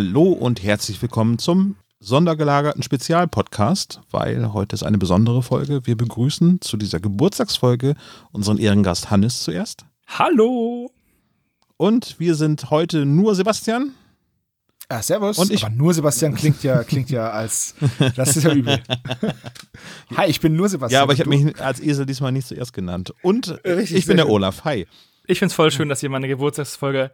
Hallo und herzlich willkommen zum sondergelagerten Spezialpodcast, weil heute ist eine besondere Folge. Wir begrüßen zu dieser Geburtstagsfolge unseren Ehrengast Hannes zuerst. Hallo! Und wir sind heute nur Sebastian. Ah, servus. Und ich- Aber nur Sebastian klingt ja, klingt ja als. Das ist ja übel. Hi, ich bin nur Sebastian. Ja, aber ich habe mich als Esel diesmal nicht zuerst genannt. Und Richtig, ich bin der. Olaf. Hi. Ich find's voll schön, dass ihr meine Geburtstagsfolge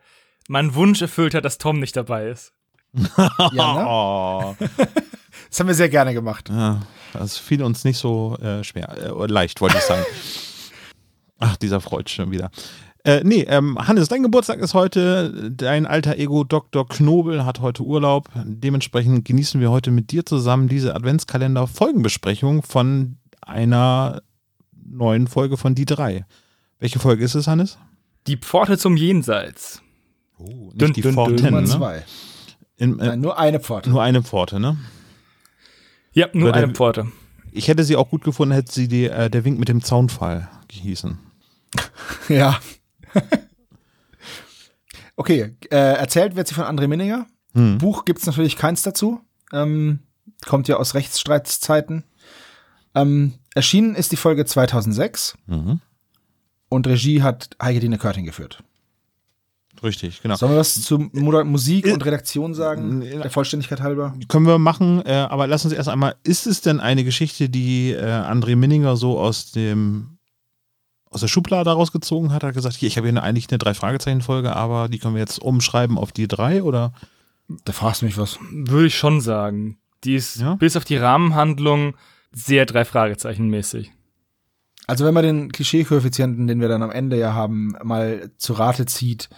meinen Wunsch erfüllt hat, dass Tom nicht dabei ist. Ja, ne? Das haben wir sehr gerne gemacht. ja, das fiel uns nicht so äh, schwer. Äh, leicht, wollte ich sagen. Ach, dieser Freud schon wieder. Äh, nee, ähm, Hannes, dein Geburtstag ist heute. Dein alter Ego Dr. Knobel hat heute Urlaub. Dementsprechend genießen wir heute mit dir zusammen diese Adventskalender-Folgenbesprechung von einer neuen Folge von Die drei. Welche Folge ist es, Hannes? Die Pforte zum Jenseits. Oh, nicht Dün, die dün, Pforten, dün. Nummer ne? zwei. In, äh, Nein, nur eine Pforte. nur eine Pforte, ne? Ja, nur Oder- eine Pforte. Ich hätte sie auch gut gefunden, hätte sie die, äh, der Wink mit dem Zaunfall gehießen. Ja. okay, äh, erzählt wird sie von André Minninger. Hm. Buch gibt's natürlich keins dazu. Ähm, kommt ja aus Rechtsstreitszeiten. Ähm, erschienen ist die Folge 2006 Mhm. und Regie hat Heike-Dine Körting geführt. Richtig, genau. Sollen wir was zu Musik Äh, und Redaktion sagen? äh, Der Vollständigkeit halber. Können wir machen, äh, aber lass uns erst einmal, ist es denn eine Geschichte, die äh, André Minninger so aus dem aus der Schublade rausgezogen hat, hat gesagt, hier, ich habe hier eigentlich eine Drei-Fragezeichen-Folge, aber die können wir jetzt umschreiben auf die drei oder? Da fragst du mich was. Würde ich schon sagen. Die ist Ja? bis auf die Rahmenhandlung sehr drei Fragezeichen mäßig. Also wenn man den Klischee-Koeffizienten, den wir dann am Ende ja haben, mal zu Rate zieht,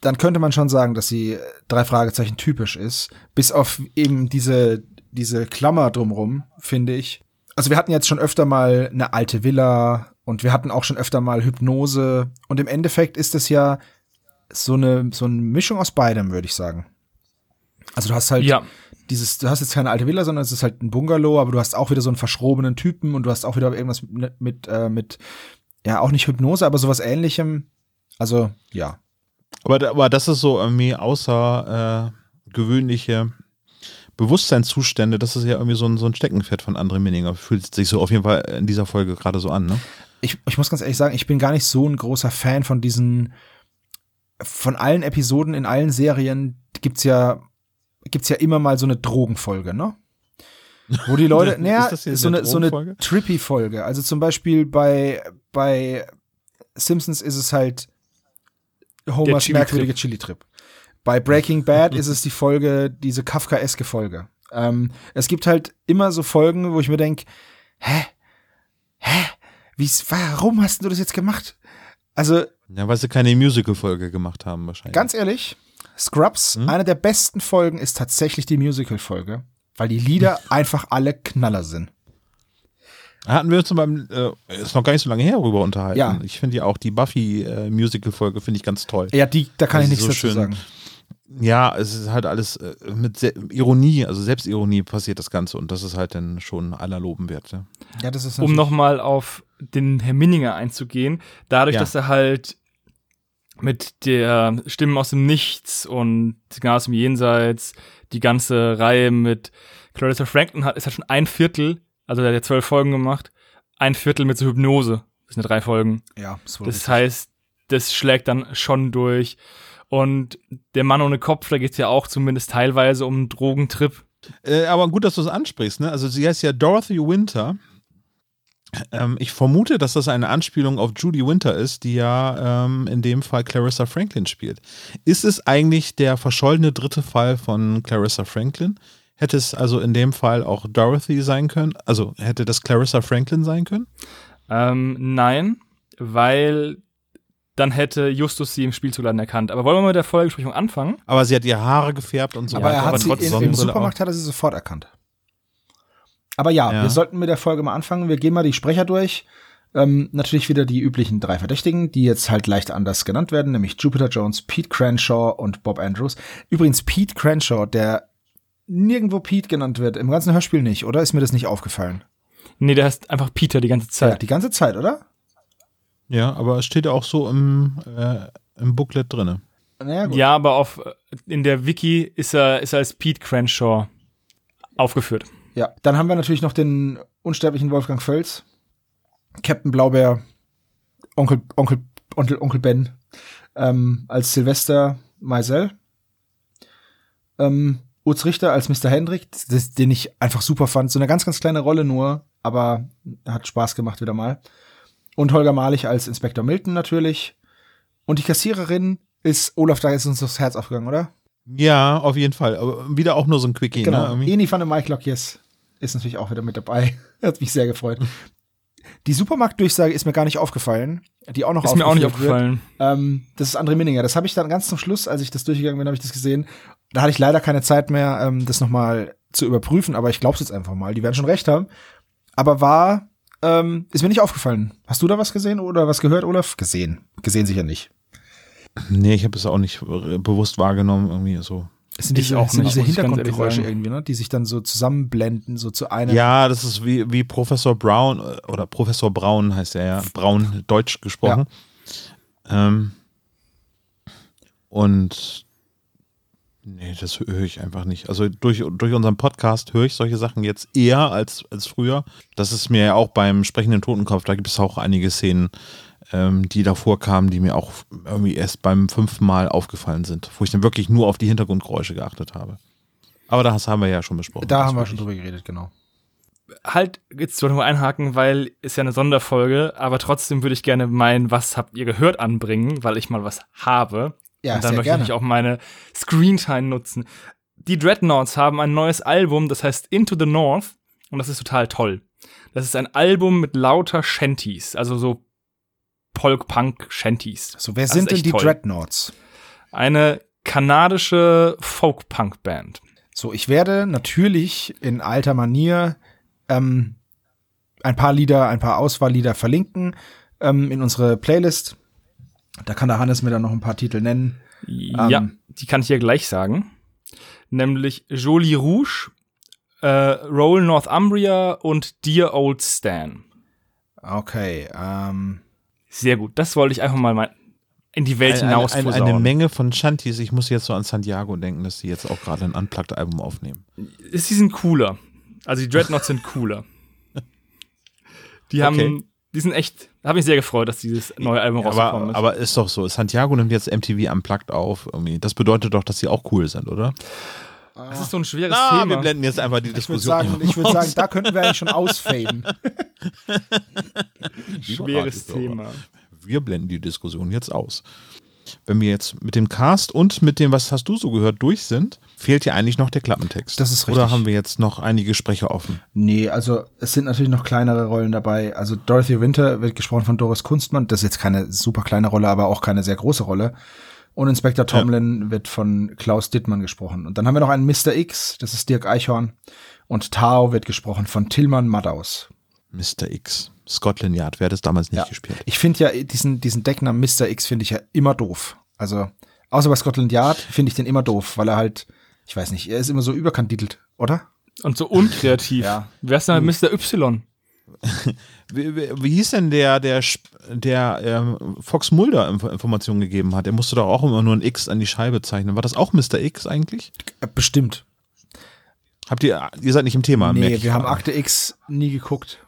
dann könnte man schon sagen, dass sie drei Fragezeichen typisch ist. Bis auf eben diese, diese Klammer drumrum, finde ich. Also wir hatten jetzt schon öfter mal eine alte Villa und wir hatten auch schon öfter mal Hypnose. Und im Endeffekt ist es ja so eine, so eine Mischung aus beidem, würde ich sagen. Also du hast halt Ja, dieses, du hast jetzt keine alte Villa, sondern es ist halt ein Bungalow, aber du hast auch wieder so einen verschrobenen Typen und du hast auch wieder irgendwas mit, mit, äh, mit ja, auch nicht Hypnose, aber sowas ähnlichem. Also, ja. Aber, aber das ist so irgendwie außer äh, gewöhnliche Bewusstseinszustände, das ist ja irgendwie so ein, so ein Steckenpferd von André Minninger. Fühlt sich so auf jeden Fall in dieser Folge gerade so an, ne? Ich, ich muss ganz ehrlich sagen, ich bin gar nicht so ein großer Fan von diesen, von allen Episoden in allen Serien gibt's ja, gibt's ja immer mal so eine Drogenfolge, ne? Wo die Leute, Ist naja, das hier so eine so eine Drogenfolge? Trippy-Folge. Also zum Beispiel bei, bei Simpsons ist es halt Homers Chili-Trip. merkwürdige Chili-Trip. Bei Breaking Bad ist es die Folge, diese Kafkaeske Folge. Ähm, es gibt halt immer so Folgen, wo ich mir denk, hä? Hä? Wie's, warum hast du das jetzt gemacht? Also, Ja, weil sie keine Musical-Folge gemacht haben wahrscheinlich. ganz ehrlich, Scrubs, Hm? eine der besten Folgen ist tatsächlich die Musical-Folge, weil die Lieder einfach alle Knaller sind. Hatten wir uns beim, äh, ist noch gar nicht so lange her, darüber unterhalten. Ja. Ich finde ja auch die Buffy-Musical-Folge finde ich ganz toll. Ja, die, da kann Weil ich sie nichts so dazu schön- sagen. Ja, es ist halt alles äh, mit Se Ironie, also Selbstironie passiert das Ganze und das ist halt dann schon aller Loben wert. Ja. Ja, das ist um nochmal auf den Herr Minninger einzugehen, dadurch, Ja. dass er halt mit der Stimmen aus dem Nichts und Signal aus dem Jenseits die ganze Reihe mit Clarissa Franklin hat, ist halt schon ein Viertel, also der hat ja zwölf Folgen gemacht, ein Viertel mit so Hypnose. Das sind ja drei Folgen. Ja, Das richtig. heißt, das schlägt dann schon durch. Und der Mann ohne Kopf, da geht's ja auch zumindest teilweise um einen Drogentrip. Äh, aber gut, dass du es ansprichst. Ne? Also sie heißt ja Dorothy Winter. Ähm, ich vermute, dass das eine Anspielung auf Judy Winter ist, die ja ähm, in dem Fall Clarissa Franklin spielt. Ist es eigentlich der verschollene dritte Fall von Clarissa Franklin? Hätte es also in dem Fall auch Dorothy sein können? Also hätte das Clarissa Franklin sein können? Ähm, nein, weil dann hätte Justus sie im Spielzuladen erkannt. Aber wollen wir mit der Folgebesprechung anfangen? Aber sie hat ihre Haare gefärbt und so. aber er aber hat sie trotzdem in, im Supermarkt hat er sie sofort erkannt. Aber ja, Ja. wir sollten mit der Folge mal anfangen. Wir gehen mal die Sprecher durch. Ähm, natürlich wieder die üblichen drei Verdächtigen, die jetzt halt leicht anders genannt werden, nämlich Jupiter Jones, Pete Cranshaw und Bob Andrews. Übrigens Pete Cranshaw, der nirgendwo Pete genannt wird, im ganzen Hörspiel nicht, oder? Ist mir das nicht aufgefallen? Nee, der heißt einfach Peter die ganze Ja, Zeit. die ganze Zeit, oder? Ja, aber es steht ja auch so im, äh, im Booklet drinne. Naja, gut. Ja, aber auf, in der Wiki ist er, ist er als Pete Crenshaw aufgeführt. Ja, dann haben wir natürlich noch den unsterblichen Wolfgang Völz, Captain Blaubeer, Onkel, Onkel, Onkel, Onkel Ben, ähm, als Sylvester Meisel, ähm, Utz Richter als Mr. Hendrick, das, den ich einfach super fand. So eine ganz, ganz kleine Rolle nur, aber hat Spaß gemacht wieder mal. Und Holger Malich als Inspektor Milton natürlich. Und die Kassiererin ist, Olaf, da ist uns das Herz aufgegangen, oder? Ja, auf jeden Fall. Aber wieder auch nur so ein Quickie, ne? Genau. Irgendwie. Eni van der Mike Lockjes ist natürlich auch wieder mit dabei. Hat mich sehr gefreut. Die Supermarktdurchsage ist mir gar nicht aufgefallen, die auch noch Ist mir auch nicht aufgefallen. Ähm, das ist André Minninger. Das habe ich dann ganz zum Schluss, als ich das durchgegangen bin, habe ich das gesehen. Da hatte ich leider keine Zeit mehr, ähm, das nochmal zu überprüfen, aber ich glaube es jetzt einfach mal. Die werden schon recht haben. Aber war, ähm, ist mir nicht aufgefallen. Hast du da was gesehen oder was gehört, Olaf? Gesehen. Gesehen sicher nicht. Nee, ich habe es auch nicht bewusst wahrgenommen, irgendwie so. Es sind diese, auch sind nicht, diese Hintergrundgeräusche irgendwie, ne? die sich dann so zusammenblenden, so zu einer. Ja, das ist wie, wie Professor Brown äh, oder Professor Braun heißt er ja. Braun, Deutsch gesprochen. Ähm, und nee, das höre ich einfach nicht. Also durch, durch unseren Podcast höre ich solche Sachen jetzt eher als, als früher. Das ist mir ja auch beim sprechenden Totenkopf, da gibt es auch einige Szenen, ähm, die davor kamen, die mir auch irgendwie erst beim fünften Mal aufgefallen sind, wo ich dann wirklich nur auf die Hintergrundgeräusche geachtet habe. Aber das haben wir ja schon besprochen. Da haben wir schon drüber geredet, genau. Halt, jetzt wollte ich mal einhaken, weil ist ja eine Sonderfolge, aber trotzdem würde ich gerne mein Was habt ihr gehört anbringen, weil ich mal was habe. Ja, Und dann möchte gerne. ich auch meine Screentime nutzen. Die Dreadnoughts haben ein neues Album, das heißt Into the North. Und das ist total toll. Das ist ein Album mit lauter Shanties, also so Polk-Punk-Shanties. So, wer Das sind denn die toll. Dreadnoughts? Eine kanadische Folk-Punk-Band. So, ich werde natürlich in alter Manier ähm, ein paar Lieder, ein paar Auswahllieder verlinken ähm, in unsere Playlist. Da kann der Hannes mir dann noch ein paar Titel nennen. Ja, Ähm. die kann ich hier gleich sagen. Nämlich Jolie Rouge, äh, Roll Northumbria und Dear Old Stan. Okay, ähm, Sehr gut. Das wollte ich einfach mal in die Welt eine, hinaus eine, eine, posaunen. eine Menge von Shanties. Ich muss jetzt so an Santiago denken, dass die jetzt auch gerade ein Unplugged-Album aufnehmen. Ist- Sie sind cooler. Also die Dreadnoughts sind cooler. Die haben, Okay. die sind echt, habe ich sehr gefreut, dass dieses neue Album rausgekommen aber, ist. aber ist doch so. Santiago nimmt jetzt MTV Unplugged auf. Irgendwie. Das bedeutet doch, dass sie auch cool sind, oder? das ist so ein schweres Na, Thema. wir blenden jetzt einfach die ich würde Diskussion. sagen, ich würde sagen, da könnten wir eigentlich schon ausfaden. schweres Thema. Wir blenden die Diskussion jetzt aus. Wenn wir jetzt mit dem Cast und mit dem, was hast du so gehört, durch sind, fehlt ja eigentlich noch der Klappentext. Das ist Oder richtig. haben wir jetzt noch einige Sprecher offen? Nee, also es sind natürlich noch kleinere Rollen dabei. Also Dorothy Winter wird gesprochen von Doris Kunstmann. Das ist jetzt keine super kleine Rolle, aber auch keine sehr große Rolle. Und Inspektor Tomlin wird von Klaus Dittmann gesprochen. Und dann haben wir noch einen Mr. X, das ist Dirk Eichhorn. Und Tao wird gesprochen von Tillmann Maddaus. Mr. X. Scotland Yard, wer hat das damals nicht Ja. gespielt? Ich finde ja diesen, diesen Decknamen Mr. X finde ich ja immer doof. Also, außer bei Scotland Yard finde ich den immer doof, weil er halt, ich weiß nicht, er ist immer so überkandidelt, oder? Und so unkreativ. Ja. Wer ist denn Mr. Y? Wie, wie, wie hieß denn der, der, der ähm, Fox Mulder Inf Informationen gegeben hat? Er musste doch auch immer nur ein X an die Scheibe zeichnen. War das auch Mr. X eigentlich? Äh, Bestimmt. Habt ihr, ihr seid nicht im Thema. Nee, wir haben. Akte X nie geguckt.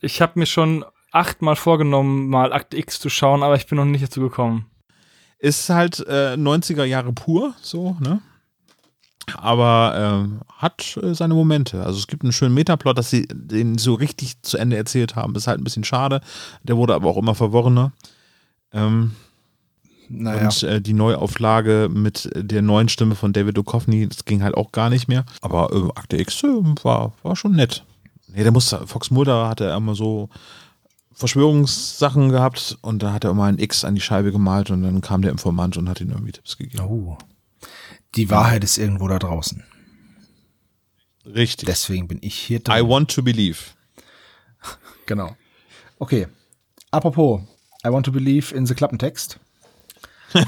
Ich habe mir schon achtmal vorgenommen, mal Akt X zu schauen, aber ich bin noch nicht dazu gekommen. Ist halt äh, 90er Jahre pur, so, ne? Aber ähm, hat äh, seine Momente. Also es gibt einen schönen Metaplot, dass sie den so richtig zu Ende erzählt haben. ist halt ein bisschen schade. Der wurde aber auch immer verworrener. Ähm, Naja. Und äh, die Neuauflage mit der neuen Stimme von David Duchovny, das ging halt auch gar nicht mehr. Aber äh, Akte X äh, war, war schon nett. Nee, der muss, Fox Mulder hatte immer so Verschwörungssachen gehabt und da hat er immer ein X an die Scheibe gemalt und dann kam der Informant und hat ihm irgendwie Tipps gegeben. Oh. Die Wahrheit ist irgendwo da draußen. Richtig. Deswegen bin ich hier I drin. want to believe. Genau. Okay. Apropos, I want to believe in the Klappentext.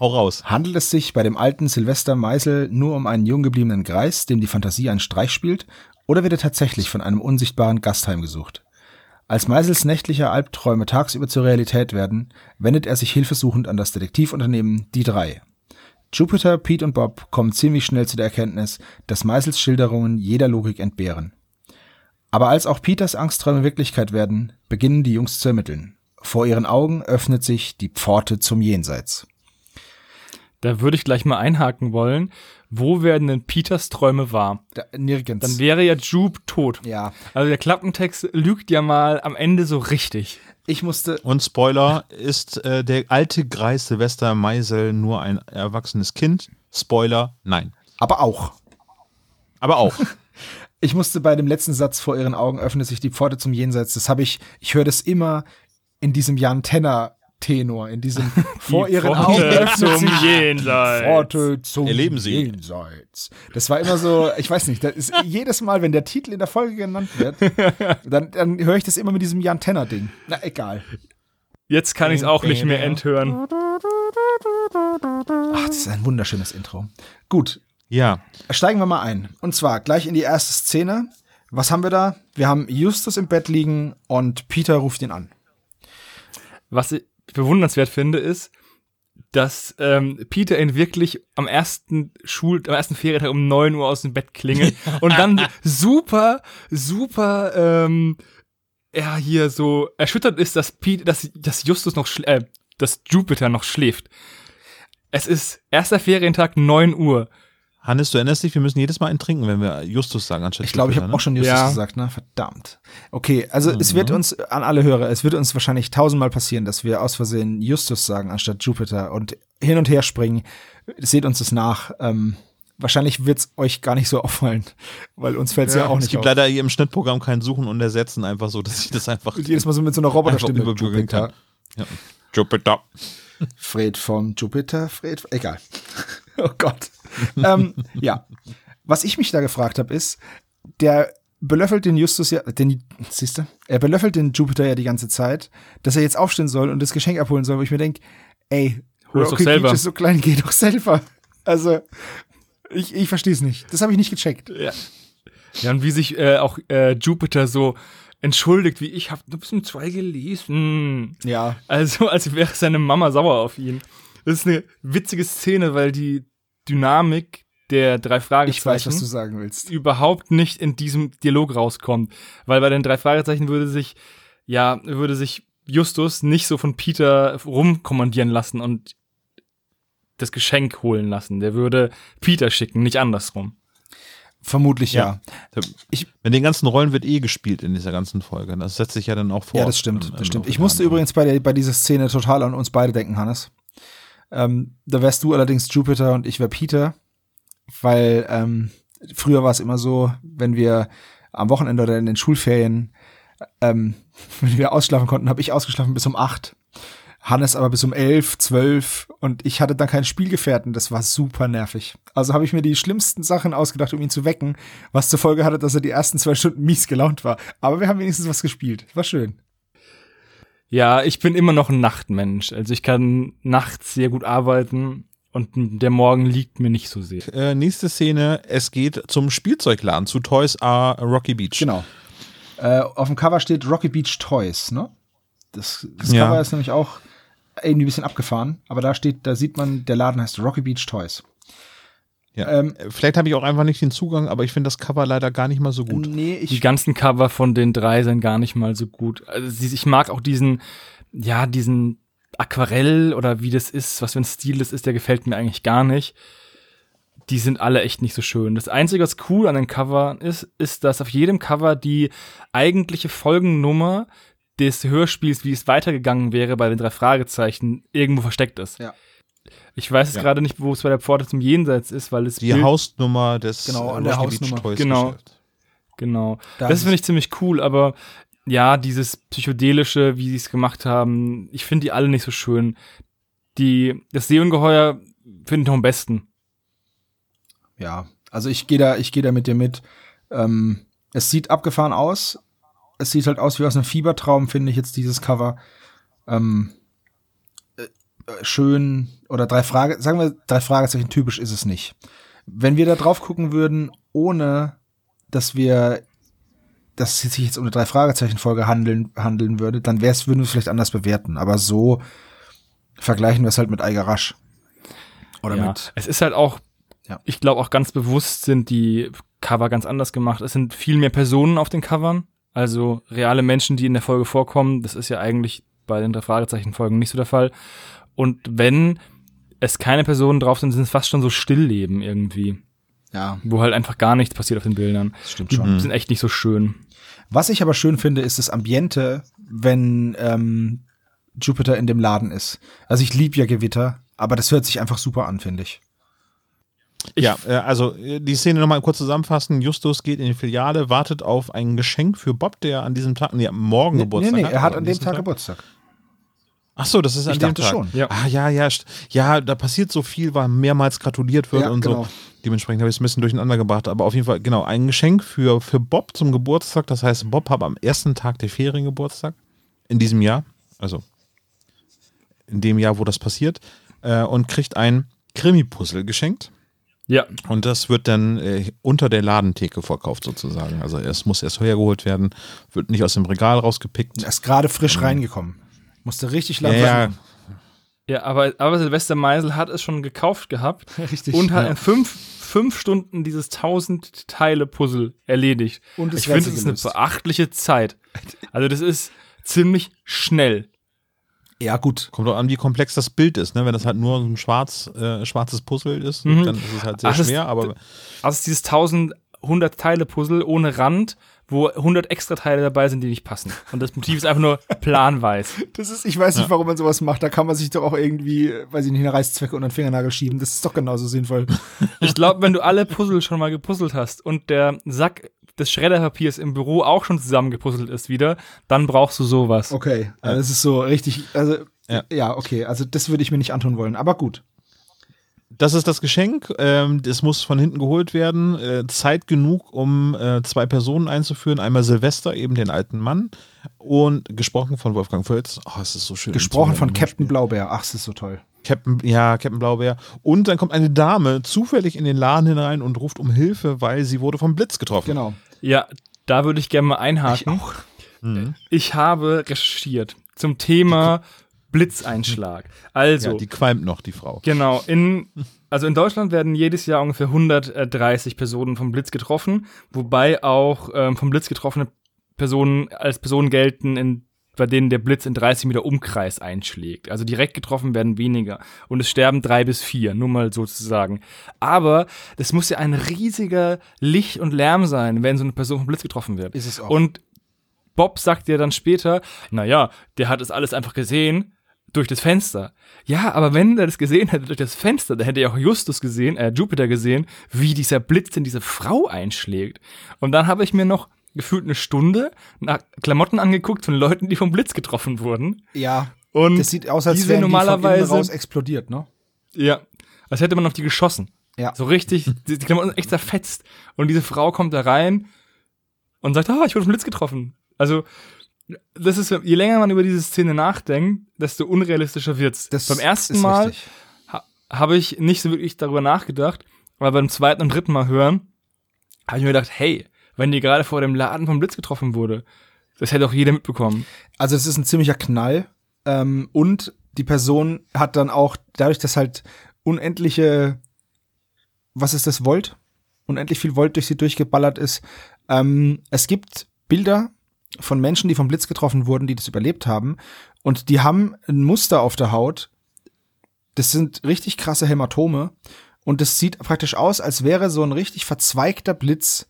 Hau raus. Handelt es sich bei dem alten Sylvester Meisel nur um einen jung gebliebenen Greis, dem die Fantasie einen Streich spielt, oder wird er tatsächlich von einem unsichtbaren Gast heimgesucht? Als Meisels nächtliche Albträume tagsüber zur Realität werden, wendet er sich hilfesuchend an das Detektivunternehmen Die Drei. Jupiter, Pete und Bob kommen ziemlich schnell zu der Erkenntnis, dass Meisels Schilderungen jeder Logik entbehren. Aber als auch Peters Angstträume Wirklichkeit werden, beginnen die Jungs zu ermitteln. Vor ihren Augen öffnet sich die Pforte zum Jenseits. Da würde ich gleich mal einhaken wollen. Wo werden denn Peters Träume wahr? Da, nirgends. Dann wäre ja Jupe tot. ja, Also der Klappentext lügt ja mal am Ende so richtig. ich musste, Und Spoiler, ist äh, der alte Greis Silvester Meisel nur ein erwachsenes Kind? Spoiler, nein. aber auch. Aber auch. Ich musste bei dem letzten Satz vor ihren Augen öffnet sich die Pforte zum Jenseits. Das habe ich, ich höre das immer in diesem Jan Tenner Tenor, in diesem vor Die ihren Pforte Augen öffnet zum Jenseits. Pforte zum Erleben Sie. Jenseits. Das war immer so, ich weiß nicht, das ist jedes Mal, wenn der Titel in der Folge genannt wird, dann, dann höre ich das immer mit diesem Jan Tenner Ding. Na egal. Jetzt kann ich es auch nicht mehr enthören. Ach, das ist ein wunderschönes Intro. Gut, ja. Steigen wir mal ein. Und zwar gleich in die erste Szene. Was haben wir da? Wir haben Justus im Bett liegen und Peter ruft ihn an. Was ich bewundernswert finde, ist, dass ähm, Peter ihn wirklich am ersten Schul am ersten Ferientag um 9 Uhr aus dem Bett klingelt und dann super, super, ähm, ja, hier so erschüttert ist, dass Peter, dass, dass Justus noch, äh, dass Jupiter noch schläft. Es ist erster Ferientag 9 Uhr. Hannes, du erinnerst dich, wir müssen jedes Mal einen trinken, wenn wir Justus sagen anstatt Ich glaube, ich habe ne? auch schon Justus Ja. gesagt, ne? Verdammt. Okay, also es wird uns, an alle Hörer, es wird uns wahrscheinlich tausendmal passieren, dass wir aus Versehen Justus sagen anstatt Jupiter und hin und her springen. Seht uns das nach. Ähm, wahrscheinlich wird's euch gar nicht so auffallen, weil uns fällt's ja, auch Es nicht gibt auf. leider hier im Schnittprogramm kein Suchen und Ersetzen, einfach so, dass ich das einfach, Und jedes Mal so mit so einer Roboterstimme. Jupiter. kann. Ja. Jupiter. Fred vom Jupiter, Fred, egal. oh Gott. ähm, ja. Was ich mich da gefragt habe, ist, der belöffelt den Justus ja, den, siehst du, er belöffelt den Jupiter ja die ganze Zeit, dass er jetzt aufstehen soll und das Geschenk abholen soll, wo ich mir denke, ey, Rocky selber. Beach ist so klein, geh doch selber. Also, ich, ich verstehe es nicht. Das habe ich nicht gecheckt. Ja. Ja, und wie sich äh, auch äh, Jupiter so entschuldigt, wie ich habe nur bis um zwei gelesen. Ja. Also, als wäre seine Mama sauer auf ihn. Das ist eine witzige Szene, weil die Dynamik der drei Fragezeichen Ich weiß, was du sagen willst. überhaupt nicht in diesem Dialog rauskommt. Weil bei den drei Fragezeichen würde sich, ja, würde sich Justus nicht so von Peter rumkommandieren lassen und das Geschenk holen lassen. Der würde Peter schicken, nicht andersrum. Vermutlich ja. Ich, Mit den ganzen Rollen wird eh gespielt in dieser ganzen Folge. Das setzt sich ja dann auch vor. Ja, das stimmt, im- das im stimmt. Ich musste übrigens bei, der, bei dieser Szene total an uns beide denken, Hannes. Ähm, da wärst du allerdings Jupiter und ich wär Peter, weil ähm, früher war es immer so, wenn wir am Wochenende oder in den Schulferien, ähm, wenn wir ausschlafen konnten, habe ich ausgeschlafen bis um acht. Hannes aber bis um elf, zwölf und ich hatte dann keinen Spielgefährten. Das war super nervig. Also habe ich mir die schlimmsten Sachen ausgedacht, um ihn zu wecken, was zur Folge hatte, dass er die ersten zwei Stunden mies gelaunt war. Aber wir haben wenigstens was gespielt. War schön. Ja, ich bin immer noch ein Nachtmensch. Also ich kann nachts sehr gut arbeiten und der Morgen liegt mir nicht so sehr. Äh, nächste Szene, es geht zum Spielzeugladen, zu Toys R Rocky Beach. Genau. Äh, auf dem Cover steht Rocky Beach Toys, ne? Das, das Ja. Cover ist nämlich auch irgendwie ein bisschen abgefahren, aber da steht, da sieht man, der Laden heißt Rocky Beach Toys. Ja. Ähm, Vielleicht habe ich auch einfach nicht den Zugang, aber ich finde das Cover leider gar nicht mal so gut. Nee, Die ich, ganzen Cover von den drei sind gar nicht mal so gut. Also ich mag auch diesen, ja, diesen Aquarell oder wie das ist, was für ein Stil das ist, der gefällt mir eigentlich gar nicht. Die sind alle echt nicht so schön. Das Einzige, was cool an den Covern ist, ist, dass auf jedem Cover die eigentliche Folgennummer des Hörspiels, wie es weitergegangen wäre bei den drei Fragezeichen, irgendwo versteckt ist. Ja. Ich weiß Ja. gerade nicht, wo es bei der Pforte zum Jenseits ist, weil es Die Bild- Hausnummer des Genau, äh, an der Hausnummer. Toys Genau. Geschäft. Genau. Da das finde ich ziemlich cool, aber ja, dieses psychedelische, wie sie es gemacht haben, ich finde die alle nicht so schön. Die, das Seeungeheuer finde ich noch am besten. Ja, also ich gehe da, ich gehe da mit dir mit. Ähm, es sieht abgefahren aus. Es sieht halt aus wie aus einem Fiebertraum, finde ich jetzt dieses Cover. Ähm, äh, schön oder drei Frage, sagen wir drei Fragezeichen typisch ist es nicht. Wenn wir da drauf gucken würden, ohne dass wir dass es sich jetzt um eine drei Fragezeichen Folge handeln handeln würde, dann wäre es würden wir es vielleicht anders bewerten, aber so vergleichen wir es halt mit Eiger Rasch. Oder ja, mit es ist halt auch, Ja. ich glaube auch ganz bewusst sind die Cover ganz anders gemacht. Es sind viel mehr Personen auf den Covern, also reale Menschen, die in der Folge vorkommen. Das ist ja eigentlich bei den drei Fragezeichen-Folgen nicht so der Fall. Und wenn es keine Personen drauf sind, sind es fast schon so Stillleben irgendwie, ja, wo halt einfach gar nichts passiert auf den Bildern. das stimmt Die schon. sind echt nicht so schön. Was ich aber schön finde, ist das Ambiente, wenn ähm, Jupiter in dem Laden ist. Also ich lieb ja Gewitter, aber das hört sich einfach super an, finde ich. ja, äh, also äh, die Szene nochmal kurz zusammenfassen. Justus geht in die Filiale, wartet auf ein Geschenk für Bob, der an diesem Tag, nee, am Morgen Nee, Geburtstag nee, hat. er hat an dem diesem Tag Geburtstag. Ach so, das ist an Ich dem Tag. schon. Ja. Ah, ja, ja, ja, da passiert so viel, weil mehrmals gratuliert wird Ja, und genau. so. Dementsprechend habe ich es ein bisschen durcheinander gebracht. Aber auf jeden Fall, genau, ein Geschenk für, für Bob zum Geburtstag. Das heißt, Bob hat am ersten Tag der Ferien Geburtstag in diesem Jahr. Also in dem Jahr, wo das passiert. Äh, und kriegt ein Krimi-Puzzle geschenkt. Ja, Und das wird dann äh, unter der Ladentheke verkauft sozusagen. Also es muss erst hergeholt werden, wird nicht aus dem Regal rausgepickt. Er ist gerade frisch reingekommen. Musste richtig lang Ja, ja, suchen. ja, aber, aber Silvester Meisel hat es schon gekauft gehabt Richtig. und hat Ja. in fünf, fünf Stunden dieses 1000 Teile Puzzle erledigt. Und das ich finde, das ist eine beachtliche Zeit. Also das ist ziemlich schnell. Ja, gut. Kommt auch an, wie komplex das Bild ist. Ne? Wenn das halt nur so ein schwarz, äh, schwarzes Puzzle ist, Mhm. dann ist es halt sehr Ach, das- schwer. Aber Also es ist dieses 1100 Teile Puzzle ohne Rand, wo 100 extra Teile dabei sind, die nicht passen. Und das Motiv ist einfach nur planweiß. Das ist, ich weiß nicht, warum man sowas macht. Da kann man sich doch auch irgendwie, weiß ich nicht, eine Reißzwecke unter den Fingernagel schieben. Das ist doch genauso sinnvoll. Ich glaube, wenn du alle Puzzle schon mal gepuzzelt hast und der Sack des Schredderpapiers im Büro auch schon zusammengepuzzelt ist wieder, dann brauchst du sowas. Okay, also das ist so richtig, also ja. Ja. okay, also das würde ich mir nicht antun wollen, aber gut. Das ist das Geschenk. Ähm, das muss von hinten geholt werden. Äh, Zeit genug, um äh, zwei Personen einzuführen. Einmal Silvester, eben den alten Mann. Und gesprochen von Wolfgang Völz. Oh, es ist so schön. Gesprochen von. Captain Blaubeer. Ach, das ist so toll. Captain, ja, Captain Blaubeer. Und dann kommt eine Dame zufällig in den Laden hinein und ruft um Hilfe, weil sie wurde vom Blitz getroffen. Genau. Ja, da würde ich gerne mal einhaken. Ich, habe recherchiert zum Thema Blitzeinschlag. Also, Ja, die qualmt noch, die Frau. Genau, in, also in Deutschland werden jedes Jahr ungefähr 130 Personen vom Blitz getroffen, wobei auch ähm, vom Blitz getroffene Personen als Personen gelten, in, bei denen der Blitz in 30 Meter Umkreis einschlägt. Also direkt getroffen werden weniger. Und es sterben drei bis vier, nur mal sozusagen. Aber das muss ja ein riesiger Licht und Lärm sein, wenn so eine Person vom Blitz getroffen wird. Ist es auch. Und Bob sagt ja dann später, naja, der hat es alles einfach gesehen durch das Fenster. Ja, aber wenn er das gesehen hätte durch das Fenster, dann hätte er auch Justus gesehen, äh, Jupiter gesehen, wie dieser Blitz in diese Frau einschlägt. Und dann habe ich mir noch gefühlt eine Stunde nach Klamotten angeguckt von Leuten, die vom Blitz getroffen wurden. Ja. Und Das sieht aus, als wären die von normalerweise- raus explodiert, ne? Ja, als hätte man auf die geschossen. Ja. So richtig, die, die Klamotten sind echt zerfetzt. Und diese Frau kommt da rein und sagt, ah, ich wurde vom Blitz getroffen. Also, das ist, je länger man über diese Szene nachdenkt, desto unrealistischer wird's. Das Beim ersten Mal ha habe ich nicht so wirklich darüber nachgedacht, aber beim zweiten und dritten Mal hören, habe ich mir gedacht, hey, wenn die gerade vor dem Laden vom Blitz getroffen wurde, das hätte auch jeder mitbekommen. Also es ist ein ziemlicher Knall. Ähm, und die Person hat dann auch, dadurch, dass halt unendliche, was ist das, Volt? Unendlich viel Volt durch sie durchgeballert ist. Ähm, es gibt Bilder von Menschen, die vom Blitz getroffen wurden, die das überlebt haben. Und die haben ein Muster auf der Haut. Das sind richtig krasse Hämatome. Und das sieht praktisch aus, als wäre so ein richtig verzweigter Blitz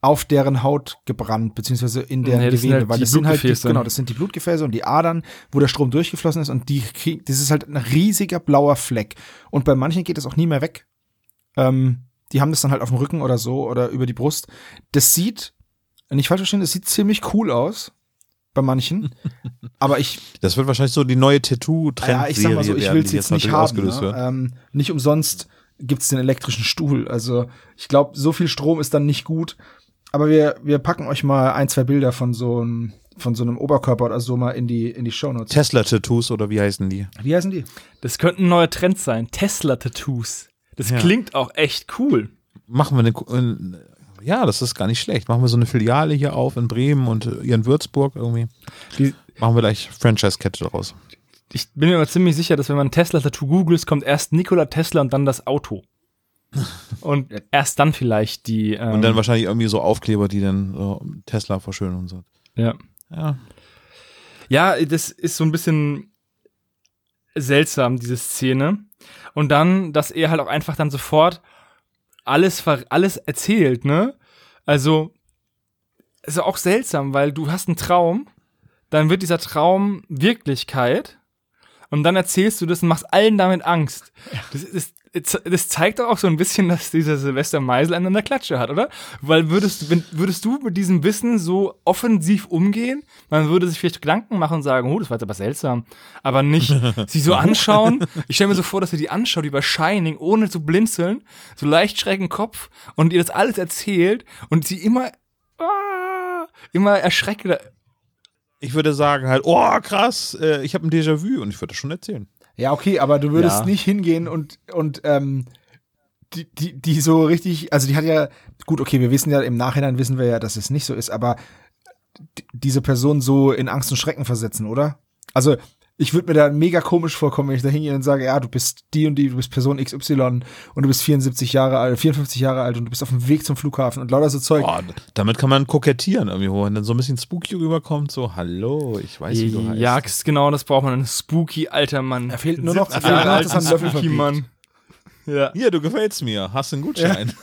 auf deren Haut gebrannt, beziehungsweise in deren Nee, das sind Gewebe, halt weil die das sind halt die, Blutgefäße. genau, das sind die Blutgefäße und die Adern, wo der Strom durchgeflossen ist und die das ist halt ein riesiger blauer Fleck. Und bei manchen geht das auch nie mehr weg. Ähm, die haben das dann halt auf dem Rücken oder so oder über die Brust. Das sieht, nicht falsch verstehen, das sieht ziemlich cool aus. bei manchen. Aber ich, Das wird wahrscheinlich so die neue Tattoo-Trend. ja, ich sag mal so, ich will es jetzt nicht haben. Ne? Ähm, nicht umsonst gibt's den elektrischen Stuhl. Also ich glaube, so viel Strom ist dann nicht gut. Aber wir, wir packen euch mal ein, zwei Bilder von so einem, von so einem Oberkörper oder so mal in die, in die Shownotes. Tesla-Tattoos oder wie heißen die? Wie heißen die? Das könnte ein neuer Trend sein. Tesla-Tattoos. Das Ja. klingt auch echt cool. Machen wir eine. Äh, Ja, das ist gar nicht schlecht. Machen wir so eine Filiale hier auf in Bremen und äh, hier in Würzburg irgendwie. Die- Machen wir gleich Franchise-Kette daraus. Ich bin mir aber ziemlich sicher, dass wenn man Tesla-Tattoo googelt, kommt erst Nikola Tesla und dann das Auto. Und erst dann vielleicht die. Ähm, Und dann wahrscheinlich irgendwie so Aufkleber, die dann so Tesla verschönern und so. ja. Ja. Ja, das ist so ein bisschen seltsam, diese Szene. Und dann, dass er halt auch einfach dann sofort alles, alles erzählt, ne? Also, ist auch seltsam, weil du hast einen Traum, dann wird dieser Traum Wirklichkeit und dann erzählst du das und machst allen damit Angst. Das, das, das zeigt doch auch so ein bisschen, dass dieser Silvester Meisel einen an der Klatsche hat, oder? Weil würdest, du- wenn, würdest du mit diesem Wissen so offensiv umgehen, man würde sich vielleicht Gedanken machen und sagen, oh, das war jetzt aber seltsam, aber nicht sie so anschauen. Ich stelle mir so vor, dass er die anschaut, bei Shining, ohne zu blinzeln, so leicht schrägen Kopf und ihr das alles erzählt und sie immer, ah, immer erschreckender. Ich würde sagen halt, oh krass, äh, ich habe ein Déjà-vu und ich würde das schon erzählen. Ja, okay, aber du würdest Ja. nicht hingehen und, und ähm, die, die, die so richtig, also die hat ja, gut, okay, wir wissen ja, im Nachhinein wissen wir ja, dass es nicht so ist, aber diese Person so in Angst und Schrecken versetzen, oder? Also, ich würde mir da mega komisch vorkommen, wenn ich da hingehe und sage, ja, du bist die und die, du bist Person XY und du bist 74 Jahre alt, 54 Jahre alt und du bist auf dem Weg zum Flughafen und lauter so Zeug. Oh, damit kann man kokettieren irgendwie, wo man dann so ein bisschen spooky rüberkommt, so, hallo, ich weiß, wie du heißt. Ja, genau, das braucht man. Ein spooky alter Mann. Er fehlt nur noch, er 70 fehlt noch, dass alten Löffel spooky. Mann. Ja. Hier, du gefällst mir. Hast einen Gutschein?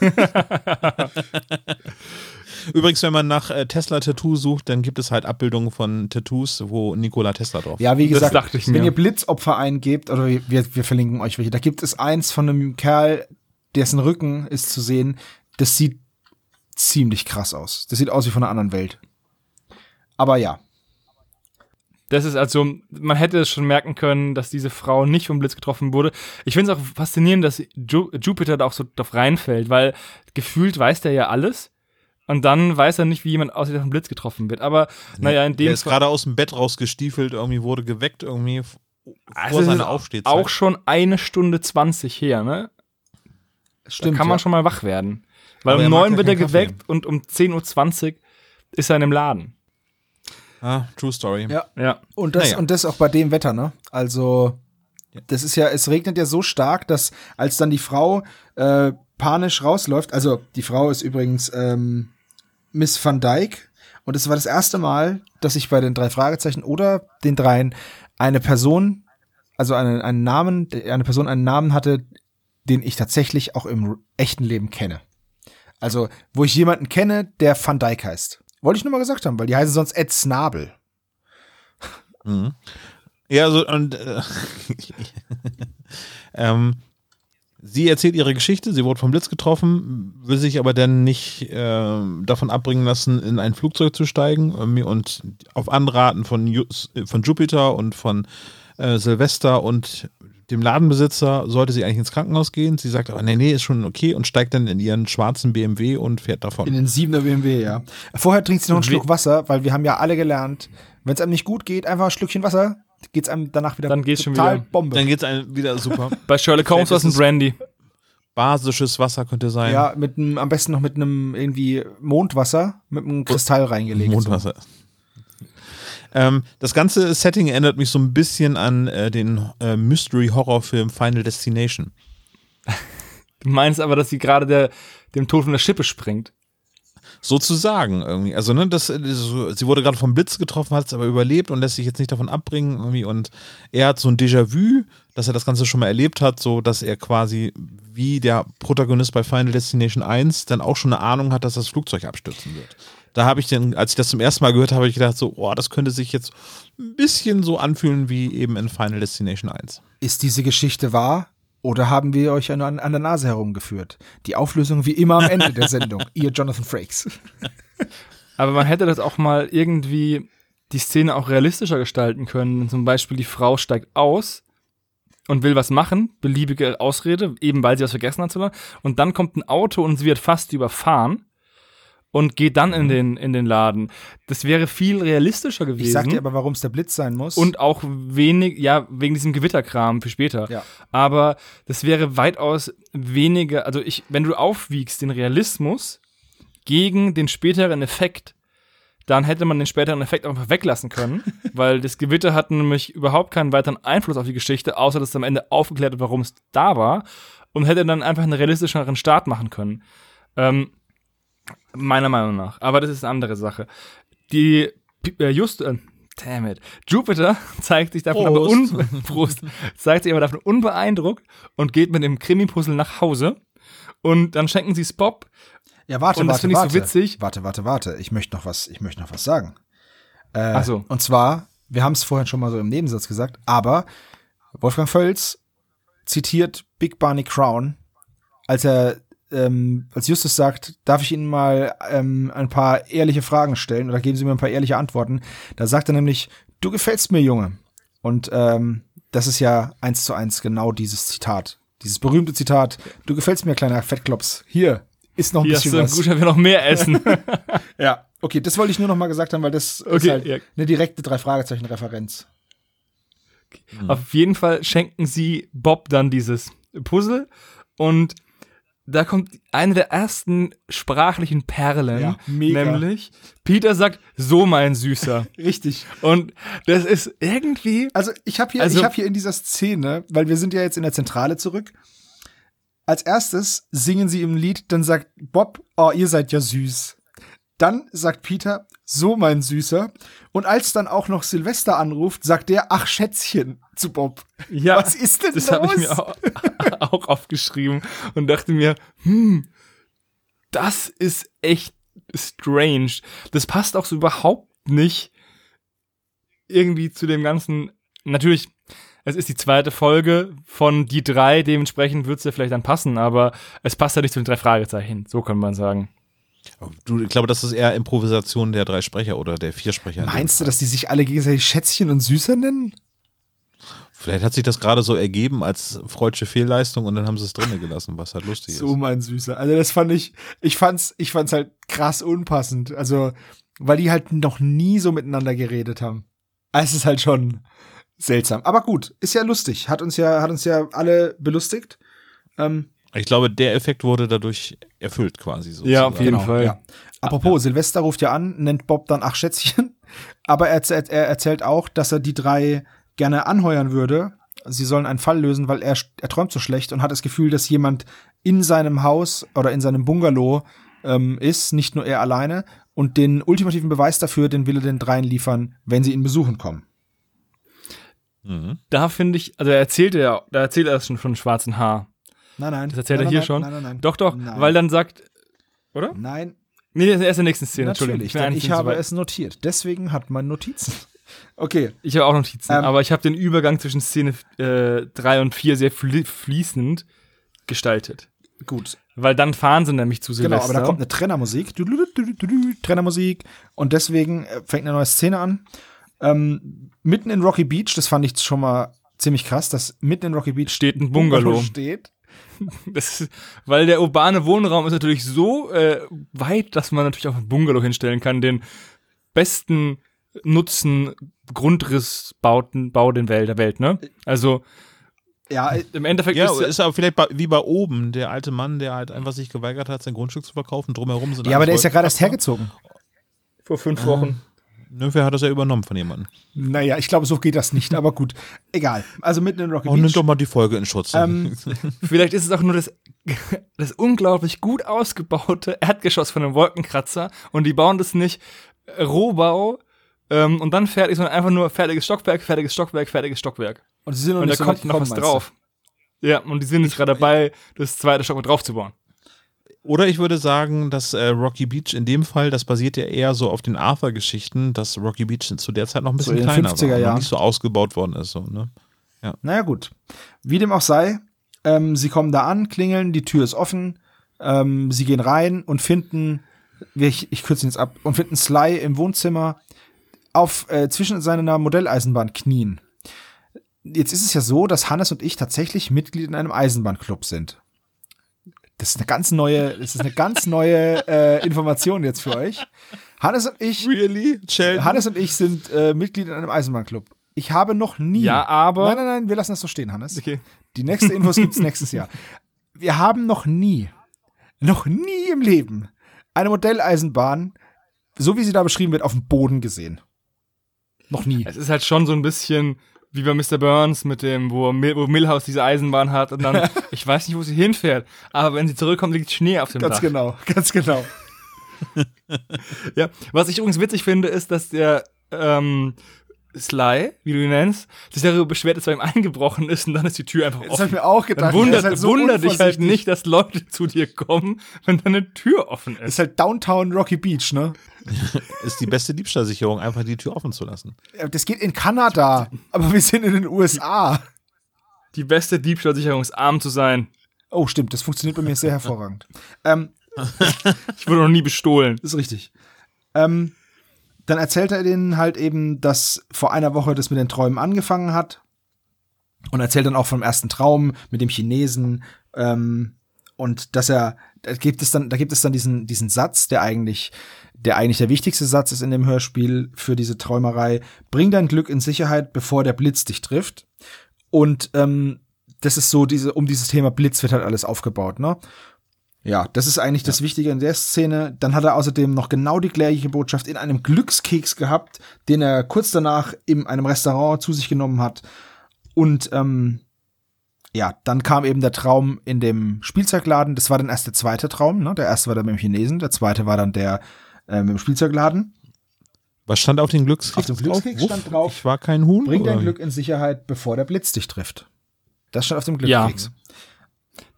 Übrigens, wenn man nach äh, Tesla-Tattoo sucht, dann gibt es halt Abbildungen von Tattoos, wo Nikola Tesla drauf Ja, wie Das gesagt, dachte ich wenn mir. ihr Blitzopfer eingebt, oder wir, wir verlinken euch welche, da gibt es eins von einem Kerl, dessen Rücken ist zu sehen, das sieht ziemlich krass aus. Das sieht aus wie von einer anderen Welt. Aber ja, Das ist also, man hätte es schon merken können, dass diese Frau nicht vom Blitz getroffen wurde. Ich finde es auch faszinierend, dass Ju Jupiter da auch so drauf reinfällt, weil gefühlt weiß der ja alles. Und dann weiß er nicht, wie jemand aussieht, der vom Blitz getroffen wird. Aber, naja, in dem ist Fall gerade aus dem Bett rausgestiefelt, irgendwie wurde geweckt, irgendwie Also vor seiner ist Aufstehzeit. auch schon eine Stunde zwanzig her, ne? stimmt. da kann man ja. schon mal wach werden. Weil Aber er um neun wird er keinen Kaffee. geweckt und um 10.20 Uhr ist er in dem Laden. Ah, true story. Ja. Ja. Und das, Naja. und das auch bei dem Wetter, ne? Also, das ist ja, es regnet ja so stark, dass als dann die Frau äh, panisch rausläuft, also die Frau ist übrigens ähm, Miss Van Dyke und es war das erste Mal, dass ich bei den drei Fragezeichen oder den dreien eine Person, also einen, einen Namen, eine Person einen Namen hatte, den ich tatsächlich auch im echten Leben kenne. Also, wo ich jemanden kenne, der Van Dyke heißt. Wollte ich nur mal gesagt haben, weil die heißen sonst Ed Snabel. Mhm. Ja, so, und äh, ähm, sie erzählt ihre Geschichte, sie wurde vom Blitz getroffen, will sich aber dann nicht äh, davon abbringen lassen, in ein Flugzeug zu steigen irgendwie und auf Anraten von, Ju von Jupiter und von äh, Silvester und dem Ladenbesitzer sollte sie eigentlich ins Krankenhaus gehen. Sie sagt aber, nee, nee, ist schon okay und steigt dann in ihren schwarzen BMW und fährt davon. In den 7er BMW, ja. Vorher trinkt sie noch einen Schluck Wasser, weil wir haben ja alle gelernt, wenn es einem nicht gut geht, einfach ein Schlückchen Wasser, geht's einem danach wieder Dann geht's schon total wieder. Bombe. Dann geht's einem wieder super. Bei Sherlock Holmes war es ein es- Brandy. Basisches Wasser könnte sein. ja, mit einem, am besten noch mit einem irgendwie Mondwasser mit einem Kristall reingelegt. Mondwasser. Ähm, das ganze Setting erinnert mich so ein bisschen an äh, den äh, Mystery-Horror-Film Final Destination. Du meinst aber, dass sie gerade der, dem Tod von der Schippe springt. Sozusagen irgendwie. Also, ne, das, das, sie wurde gerade vom Blitz getroffen, hat es aber überlebt und lässt sich jetzt nicht davon abbringen irgendwie. Und er hat so ein Déjà-vu, dass er das Ganze schon mal erlebt hat, so dass er quasi wie der Protagonist bei Final Destination 1 dann auch schon eine Ahnung hat, dass das Flugzeug abstürzen wird. Da habe ich dann, als ich das zum ersten Mal gehört habe, habe ich gedacht, so, oh, das könnte sich jetzt ein bisschen so anfühlen wie eben in Final Destination 1. Ist diese Geschichte wahr? Oder haben wir euch an, an der Nase herumgeführt? Die Auflösung wie immer am Ende der Sendung. Ihr Jonathan Frakes. Aber man hätte das auch mal irgendwie die Szene auch realistischer gestalten können. Zum Beispiel die Frau steigt aus und will was machen, beliebige Ausrede, eben weil sie was vergessen hat. Und dann kommt ein Auto und sie wird fast überfahren und geht dann in den, in den Laden. Das wäre viel realistischer gewesen. Ich sag dir aber, warum es der Blitz sein muss. Und auch wenig, ja, wegen diesem Gewitterkram für später. Ja. Aber das wäre weitaus weniger, also ich, wenn du aufwiegst den Realismus gegen den späteren Effekt, dann hätte man den späteren Effekt auch einfach weglassen können, weil das Gewitter hat nämlich überhaupt keinen weiteren Einfluss auf die Geschichte, außer dass es am Ende aufgeklärt wird, warum es da war und hätte dann einfach einen realistischeren Start machen können. Ähm, meiner Meinung nach. Aber das ist eine andere Sache. Die äh, just äh, damn it. Jupiter zeigt sich davon aber un Prost, zeigt sich aber davon unbeeindruckt und geht mit dem Krimi-Puzzle nach Hause. Und dann schenken sie es Bob. Ja, warte, und das warte, finde ich warte. so witzig. Warte, warte, warte. Ich möchte noch was, ich möchte noch was sagen. Äh, so. Und zwar, wir haben es vorhin schon mal so im Nebensatz gesagt, aber Wolfgang Völz zitiert Big Barney Crown, als er ähm, als Justus sagt, darf ich Ihnen mal ähm, ein paar ehrliche Fragen stellen oder geben Sie mir ein paar ehrliche Antworten. Da sagt er nämlich, du gefällst mir, Junge. Und ähm, das ist ja eins zu eins genau dieses Zitat. Dieses berühmte Zitat, du gefällst mir, kleiner Fettklops. Hier ist noch ein Hier hast bisschen du was. gut, wir noch mehr essen. Ja, okay, das wollte ich nur noch mal gesagt haben, weil das ist Okay, halt ja. eine direkte drei Fragezeichen Referenz. Auf jeden Fall schenken sie Bob dann dieses Puzzle und da kommt eine der ersten sprachlichen Perlen, Ja, nämlich Peter sagt, so mein Süßer. Richtig. Und das ist irgendwie, Also ich habe hier, Also- ich habe hier in dieser Szene, weil wir sind ja jetzt in der Zentrale zurück. Als erstes singen sie im Lied, dann sagt Bob, oh, ihr seid ja süß. Dann sagt Peter, so mein Süßer. Und als dann auch noch Silvester anruft, sagt der, ach Schätzchen zu Bob. ja, Was ist denn das los? habe ich mir auch, auch aufgeschrieben und dachte mir, hm, das ist echt strange. Das passt auch so überhaupt nicht irgendwie zu dem ganzen. Natürlich, es ist die zweite Folge von die drei, dementsprechend wird es ja vielleicht dann passen, aber es passt ja nicht zu den drei Fragezeichen. So kann man sagen. Du, ich glaube, das ist eher Improvisation der drei Sprecher oder der vier Sprecher. Meinst du, dass die sich alle gegenseitig Schätzchen und Süßer nennen? Vielleicht hat sich das gerade so ergeben als freudsche Fehlleistung und dann haben sie es drinnen gelassen, was halt lustig So ist. mein Süßer. Also das fand ich, ich fand's, ich fand's halt krass unpassend. Also, weil die halt noch nie so miteinander geredet haben. Also, Es ist halt schon seltsam. Aber gut, ist ja lustig. Hat uns ja, hat uns ja alle belustigt. Ähm, Ich glaube, der Effekt wurde dadurch erfüllt quasi so. Ja, auf jeden Fall. Ja. Apropos, Silvester ruft ja an, nennt Bob dann ach Schätzchen. Aber er, erzählt- er erzählt auch, dass er die drei gerne anheuern würde. Sie sollen einen Fall lösen, weil er, er träumt so schlecht und hat das Gefühl, dass jemand in seinem Haus oder in seinem Bungalow ähm, ist, nicht nur er alleine. Und den ultimativen Beweis dafür, den will er den dreien liefern, wenn sie ihn besuchen kommen. Mhm. Da finde ich, also er erzählt ja, da erzählt er das schon von schwarzen Haar. Nein, nein. Das erzählt nein, er hier nein, schon. Nein, nein, nein. Doch, doch, Nein. weil dann sagt, oder? Nein, Nee, das ist erst in der nächsten Szene, Entschuldigung. natürlich. eigentlich ich so habe es notiert. Deswegen hat man Notizen. Okay. Ich habe auch Notizen, Ähm, aber ich habe den Übergang zwischen Szene 3 und 4 sehr flie fließend gestaltet. Gut. Weil dann fahren sie nämlich zu Silvester. Genau, aber da kommt eine Trennermusik. Du, du, du, Trennermusik. Und deswegen äh, fängt eine neue Szene an. Ähm, mitten in Rocky Beach, das fand ich schon mal ziemlich krass, dass mitten in Rocky Beach steht ein Bungalow. steht. Das ist, weil der urbane Wohnraum ist natürlich so äh, weit, dass man natürlich auch ein Bungalow hinstellen kann, den besten Nutzen Grundrissbauten Bau den Welt, der Welt, ne? Also Ja, äh, im Endeffekt Ja, ist, ist aber vielleicht bei, wie bei oben, der alte Mann, der halt einfach sich geweigert hat, sein Grundstück zu verkaufen. Drumherum sind ja, aber der ist ja gerade erst hergezogen. vor fünf Wochen. Nö, hat das ja übernommen von jemandem. Naja, ich glaube, so geht das nicht, aber gut. Egal. Also mitten in Rocky Oh, nimm Beach. doch mal die Folge in Schutz. Ähm, Vielleicht ist es auch nur das, das unglaublich gut ausgebaute Erdgeschoss von einem Wolkenkratzer und die bauen das nicht Rohbau ähm, und dann fertig, sondern einfach nur fertiges Stockwerk, fertiges Stockwerk, fertiges Stockwerk. Und sie sind noch Und da so kommt noch was drauf. Ja, und die sind jetzt gerade dabei, das zweite Stockwerk draufzubauen. Oder ich würde sagen, dass äh, Rocky Beach in dem Fall, das basiert ja eher so auf den Arthur-Geschichten, dass Rocky Beach zu der Zeit noch ein So bisschen den kleiner 50er war, Jahren. noch nicht so ausgebaut worden ist. So, ne? Naja, gut. Wie dem auch sei, ähm, sie kommen da an, klingeln, die Tür ist offen, ähm, sie gehen rein und finden, ich, ich kürze ihn jetzt ab, und finden Sly im Wohnzimmer. auf äh, zwischen seiner Modelleisenbahn knien. Jetzt ist es ja so, dass Hannes und ich tatsächlich Mitglied in einem Eisenbahnclub sind. Das ist eine ganz neue, das ist eine ganz neue äh, Information jetzt für euch. Hannes und ich, Really? Sheldon? Hannes und ich sind äh, Mitglied in einem Eisenbahnclub. Ich habe noch nie. Ja, aber- Nein, nein, nein, wir lassen das so stehen, Hannes. Okay. Die nächste Infos gibt's nächstes Jahr. Wir haben noch nie, noch nie im Leben eine Modelleisenbahn, so wie sie da beschrieben wird, auf dem Boden gesehen. Noch nie. Es ist halt schon so ein bisschen wie bei Mr. Burns mit dem, wo, Mil wo Milhouse diese Eisenbahn hat und dann, ich weiß nicht, wo sie hinfährt, aber wenn sie zurückkommt, liegt Schnee auf dem Ganz Dach. genau, ganz genau. Ja. Was ich übrigens witzig finde, ist, dass der ähm, Sly, wie du ihn nennst, sich darüber beschwert, dass bei ihm eingebrochen ist und dann ist die Tür einfach Das habe offen. ich mir auch gedacht. Dann wundert, Er halt so wundert dich halt nicht, dass Leute zu dir kommen, wenn deine Tür offen ist. Ist halt Downtown Rocky Beach, ne? ist die beste Diebstahlsicherung, einfach die Tür offen zu lassen. Ja, Das geht in Kanada, aber wir sind in den USA. Die beste Diebstahlsicherung ist arm zu sein. Oh, stimmt, das funktioniert bei mir sehr hervorragend. Ähm, Ich wurde noch nie bestohlen. ist richtig. Ähm, dann erzählt er denen halt eben, dass vor einer Woche das mit den Träumen angefangen hat. Und erzählt dann auch vom ersten Traum mit dem Chinesen. Ähm, und dass er, da gibt es dann, da gibt es dann diesen, diesen Satz, der eigentlich, der eigentlich der wichtigste Satz ist in dem Hörspiel für diese Träumerei. Bring dein Glück in Sicherheit, bevor der Blitz dich trifft. Und ähm, das ist so diese, um dieses Thema Blitz wird halt alles aufgebaut, ne? Ja, das ist eigentlich das Wichtige in der Szene. Dann hat er außerdem noch genau die gleiche Botschaft in einem Glückskeks gehabt, den er kurz danach in einem Restaurant zu sich genommen hat. Und ähm, ja, dann kam eben der Traum in dem Spielzeugladen. Das war dann erst der zweite Traum. Ne? Der erste war dann mit dem Chinesen, der zweite war dann der äh, mit dem Spielzeugladen. Was stand auf dem Glückskeks Auf dem Glückskeks drauf? stand drauf, Ich war kein Huhn. Bring dein? Glück in Sicherheit, bevor der Blitz dich trifft. Das stand auf dem Ja.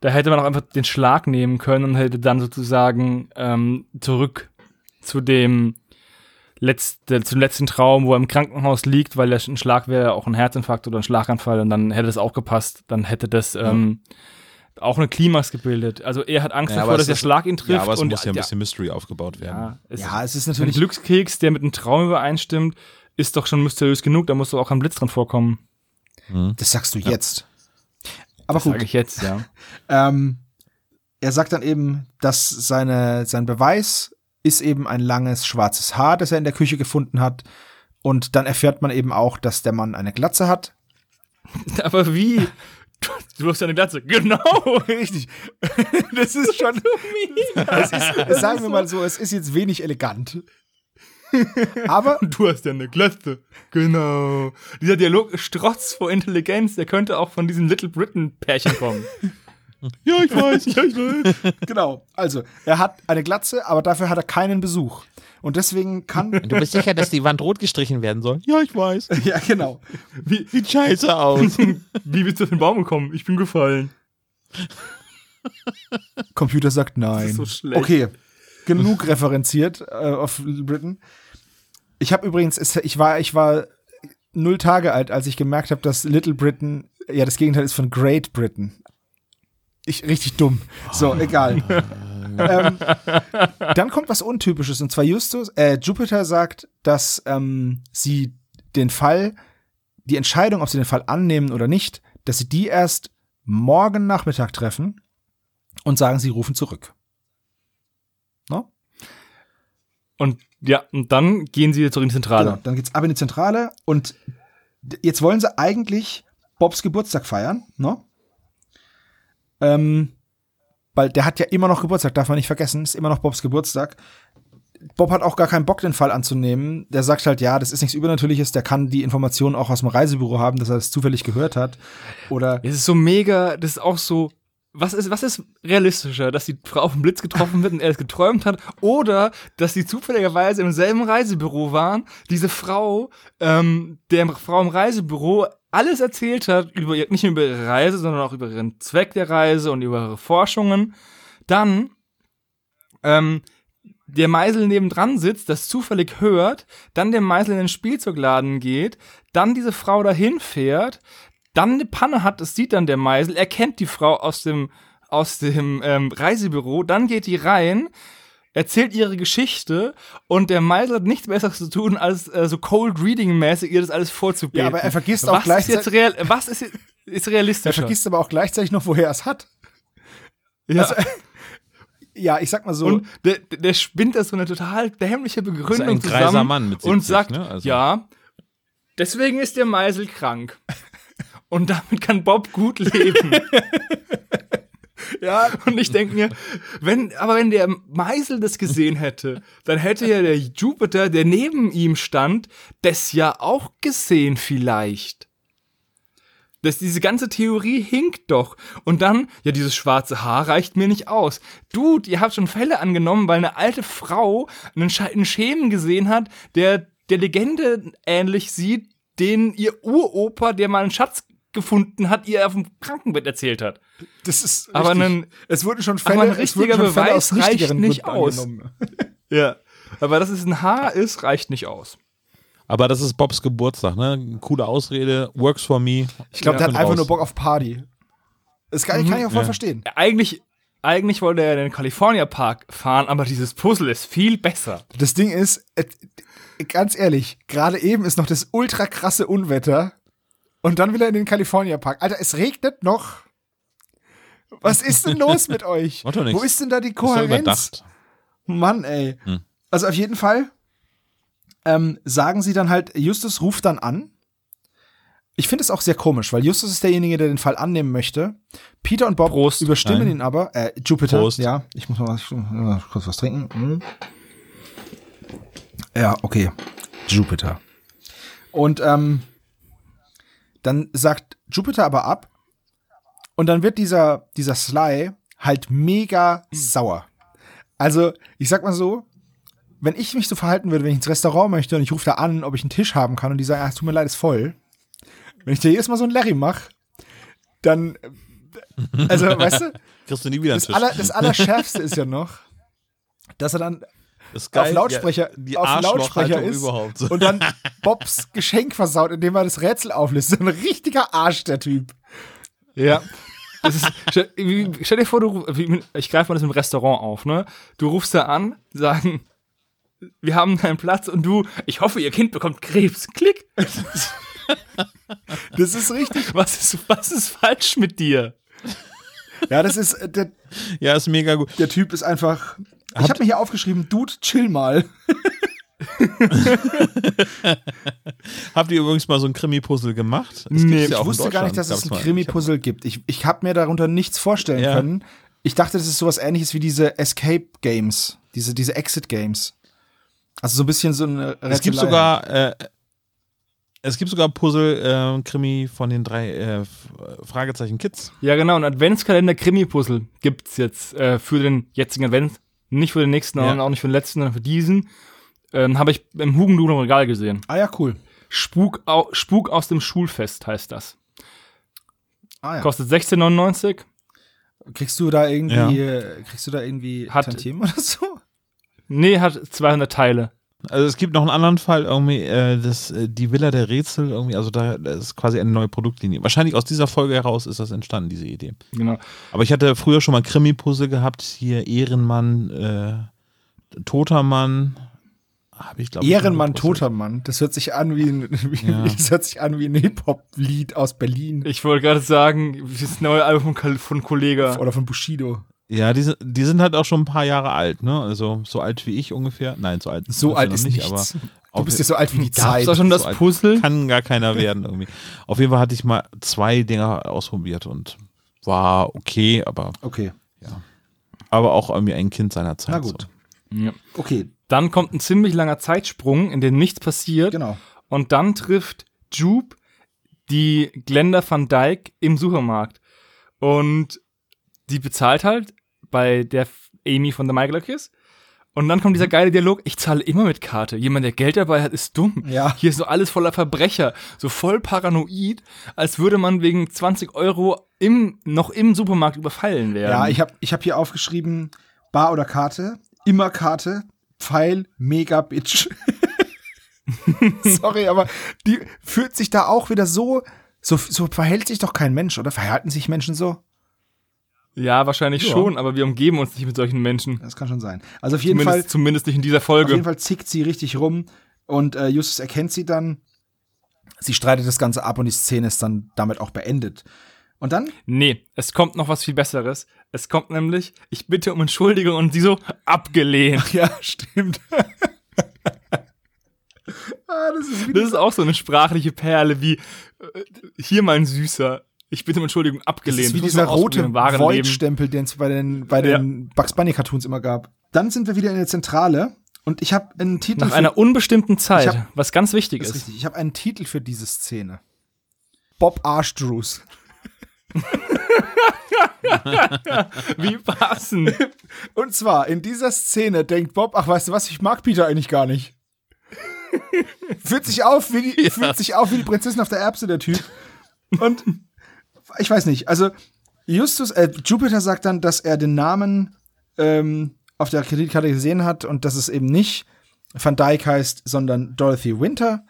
Da hätte man auch einfach den Schlag nehmen können und hätte dann sozusagen ähm, zurück zu dem letzte, zum letzten Traum, wo er im Krankenhaus liegt, weil der ein Schlag wäre auch ein Herzinfarkt oder ein Schlaganfall und dann hätte das auch gepasst. Dann hätte das ähm, auch eine Klimax gebildet. Also er hat Angst Ja, davor, dass der Schlag ihn trifft. Ja, aber es und muss ja ein bisschen Mystery aufgebaut werden. ja, es Ja, es ist ein natürlich. Glückskeks, der mit einem Traum übereinstimmt, ist doch schon mysteriös genug. Da muss doch auch ein Blitz dran vorkommen. Das sagst du jetzt. Aber Das gut. sage ich jetzt, ja. Ähm, er sagt dann eben, dass seine, sein Beweis ist eben ein langes schwarzes Haar, das er in der Küche gefunden hat. Und dann erfährt man eben auch, dass der Mann eine Glatze hat. Aber wie? Du, hast ja eine Glatze. Genau. Richtig. Das ist schon. es ist, sagen wir mal so, es ist jetzt wenig elegant. Aber Du hast ja eine Glatze. Genau. Dieser Dialog strotzt vor Intelligenz. Der könnte auch von diesem Little Britain Pärchen kommen. Ja, ich weiß, ja, ich weiß. genau, also er hat eine Glatze, aber dafür hat er keinen Besuch. Und deswegen kann. Du bist sicher, dass die Wand rot gestrichen werden soll? Ja, ich weiß. ja, genau. Wie, Sieht scheiße aus. wie bist du auf den Baum gekommen? Ich bin gefallen. Computer sagt nein. ist so schlecht. Okay, genug referenziert äh, auf Little Britain. Ich habe übrigens, ich war, ich war null Tage alt, als ich gemerkt habe, dass Little Britain ja das Gegenteil ist von Great Britain. Ich richtig dumm. So, egal. ähm, dann kommt was Untypisches und zwar Justus, äh, Jupiter sagt, dass ähm, sie den Fall, die Entscheidung, ob sie den Fall annehmen oder nicht, dass sie die erst morgen Nachmittag treffen und sagen, sie rufen zurück. Und ja, und dann gehen sie zurück in die Zentrale. Genau, dann geht's ab in die Zentrale und jetzt wollen sie eigentlich Bobs Geburtstag feiern, ne? Ähm, weil der hat ja immer noch Geburtstag, darf man nicht vergessen, ist immer noch Bobs Geburtstag. Bob hat auch gar keinen Bock, den Fall anzunehmen. Der sagt halt, ja, das ist nichts Übernatürliches, der kann die Informationen auch aus dem Reisebüro haben, dass er das zufällig gehört hat. Oder Es ist so mega, das ist auch so. Was ist, was ist realistischer, dass die Frau auf den Blitz getroffen wird und er es geträumt hat, oder dass die zufälligerweise im selben Reisebüro waren, diese Frau, ähm, der Frau im Reisebüro alles erzählt hat, über, nicht nur über ihre Reise, sondern auch über ihren Zweck der Reise und über ihre Forschungen, dann ähm, der Meisel nebendran sitzt, das zufällig hört, dann der Meisel in den Spielzeugladen geht, dann diese Frau dahin fährt, dann eine Panne hat, das sieht dann der Meisel, er kennt die Frau aus dem, aus dem ähm, Reisebüro, dann geht die rein, erzählt ihre Geschichte und der Meisel hat nichts Besseres zu tun, als äh, so Cold Reading-mäßig ihr das alles vorzubeten. Ja, aber er vergisst auch was ist jetzt gleichzeitig- real, Was ist, jetzt- ist Er realistisch? vergisst aber auch gleichzeitig noch, woher er es hat. ja. Also, ja, ich sag mal so. und der, der spinnt da so eine total dämliche Begründung ein zusammen Mann mit und 70, sagt, ne? Also- ja, deswegen ist der Meisel krank. Und damit kann Bob gut leben. ja, Und ich denke mir, wenn, aber wenn der Meisel das gesehen hätte, dann hätte ja der Jupiter, der neben ihm stand, das ja auch gesehen vielleicht. Das, diese ganze Theorie hinkt doch. Und dann, ja, dieses schwarze Haar reicht mir nicht aus. Dude, ihr habt schon Fälle angenommen, weil eine alte Frau einen, Sche einen Schemen gesehen hat, der der Legende ähnlich sieht, den ihr Uropa, der mal einen Schatz gefunden hat, ihr auf dem Krankenbett erzählt hat. das ist. Aber richtig. ein- es wurden schon aber Fälle, ein es wurden richtiger schon Fälle Beweis reicht nicht Gründen aus. Ja. Aber dass es ein Haar ist, reicht nicht aus. Aber das ist Bobs Geburtstag, ne? Coole Ausrede, works for me. Ich glaube, der hat einfach raus. nur Bock auf Party. Das kann, ich- kann ich auch voll Ja. verstehen. Eigentlich, eigentlich wollte er in den California Park fahren, aber dieses Puzzle ist viel besser. Das Ding ist, ganz ehrlich, gerade eben ist noch das ultra krasse Unwetter und dann will er in den California Park. Alter, es regnet noch. Was ist denn los mit euch? Wo ist denn da die Kohärenz? Mann, ey. Hm. Also auf jeden Fall ähm, sagen sie dann halt, Justus ruft dann an. Ich finde es auch sehr komisch, weil Justus ist derjenige, der den Fall annehmen möchte. Peter und Bob Prost. überstimmen Nein. ihn aber. Äh, Jupiter, Prost. ja. Ich muss mal, was, mal kurz was trinken. Hm. Ja, okay. Jupiter. Und ähm, dann sagt Jupiter aber ab. Und dann wird dieser, dieser Sly halt mega sauer. Also, ich sag mal so, wenn ich mich so verhalten würde, wenn ich ins Restaurant möchte und ich rufe da an, ob ich einen Tisch haben kann und die sagen, ah, es tut mir leid, ist voll. Wenn ich dir jedes Mal so einen Larry mache, dann, äh, also, weißt du, Kriegst du nie wieder einen das, Tisch. aller, das Allerschärfste ist ja noch, dass er dann Das ist auf Lautsprecher, ja, die auf Lautsprecher ist überhaupt. Und dann Bobs Geschenk versaut, indem er das Rätsel auflöst. So ein richtiger Arsch, der Typ. Ja. Das ist, stell, stell dir vor, du, ich greife mal das im Restaurant auf, ne? Du rufst da an, sagen, wir haben einen Platz und du, ich hoffe, ihr Kind bekommt Krebs. Klick. Das ist richtig. Was ist, was ist falsch mit dir? Ja, das ist, äh, der, ja, ist mega gut. der Typ ist einfach. Ich habe mir hier aufgeschrieben, Dude, chill mal. Habt ihr übrigens mal so ein Krimi-Puzzle gemacht? Das Nee, Ich ja auch in wusste gar nicht, dass es ein. Krimi-Puzzle gibt. Ich, ich habe mir darunter nichts vorstellen Ja. können. Ich dachte, das ist sowas ähnliches wie diese Escape Games, diese, diese Exit Games. Also so ein bisschen so eine Es gibt Rätselei. sogar, äh, es gibt sogar Puzzle, äh, Krimi von den drei äh, Fragezeichen Kids. Ja, genau. Ein Adventskalender Krimi-Puzzle gibt's jetzt äh, für den jetzigen Advent. Nicht für den nächsten Ja. und auch nicht für den letzten, sondern für diesen. Ähm, Habe ich im Hugendudel im Regal gesehen. Ah ja, cool. Spuk, au, Spuk aus dem Schulfest heißt das. Ah ja. Kostet 16,99. Kriegst du da irgendwie, äh, kriegst du da irgendwie Hat- Tantiemen oder so? Nee, hat 200 Teile. Also es gibt noch einen anderen Fall, irgendwie, äh, das, äh, die Villa der Rätsel, irgendwie, also da das ist quasi eine neue Produktlinie. Wahrscheinlich aus dieser Folge heraus ist das entstanden, diese Idee. Genau. Aber ich hatte früher schon mal Krimi-Puzzle gehabt, hier Ehrenmann, äh, Toter Mann, habe ich glaube Ehrenmann, toter Mann. Das hört sich an wie ein, wie, Ja. das hört sich an wie ein Hip-Hop-Lied aus Berlin. Ich wollte gerade sagen, das neue Album von, von Kollega. Oder von Bushido. Ja, die, sind- die sind halt auch schon ein paar Jahre alt, ne? Also so alt wie ich ungefähr. Nein, so alt So alt ist nicht, nichts. Du auf- bist ja so alt wie die Zeit. da schon das so alt Puzzle? kann gar keiner werden irgendwie. Auf jeden Fall hatte ich mal zwei Dinger ausprobiert und war okay, aber, Okay, aber auch irgendwie ein Kind seiner Zeit. na gut. Ja. Okay, Dann kommt ein ziemlich langer Zeitsprung, in dem nichts passiert. genau. Und dann trifft Jupe die Glenda van Dyke im Supermarkt. Und die bezahlt halt bei der Amy von der Michael Kiss. Und dann kommt dieser geile Dialog, ich zahle immer mit Karte. Jemand, der Geld dabei hat, ist dumm. Ja. Hier ist so alles voller Verbrecher, so voll paranoid, als würde man wegen 20 Euro im, noch im Supermarkt überfallen werden. Ja, ich habe ich hab hier aufgeschrieben, Bar oder Karte, immer Karte, Pfeil, mega Bitch. Sorry, aber die fühlt sich da auch wieder so, so, so verhält sich doch kein Mensch, oder? Verhalten sich Menschen so? Ja, wahrscheinlich Ja. schon, aber wir umgeben uns nicht mit solchen Menschen. Das kann schon sein. Also auf jeden Zumindest, Fall zumindest nicht in dieser Auf Folge. jeden Fall zickt sie richtig rum und äh, Justus erkennt sie dann. Sie streitet das Ganze ab und die Szene ist dann damit auch beendet. Und dann? Nee, es kommt noch was viel Besseres. Es kommt nämlich, ich bitte um Entschuldigung und sie so abgelehnt. Ja, stimmt. ah, das ist Das ist auch so eine sprachliche Perle wie, äh, hier mein Süßer, ich bitte um Entschuldigung, Das abgelehnt. ist wie Das dieser rote. Void-Stempel, den es bei den, bei den Bugs Bunny Cartoons immer gab. Dann sind wir wieder in der Zentrale und ich habe einen Titel Nach einer unbestimmten Zeit, hab- was ganz wichtig das ist ist. richtig, ich habe einen Titel für diese Szene. Bob Arschdrews. Wie passend. Und zwar in dieser Szene denkt Bob, ach weißt du was, ich mag Peter eigentlich gar nicht. führt sich auf wie die, führt sich auf wie die Prinzessin auf der Erbse, der Typ. Und ich weiß nicht, also Justus, äh, Jupiter sagt dann, dass er den Namen ähm, auf der Kreditkarte gesehen hat und dass es eben nicht Van Dyke heißt, sondern Dorothy Winter.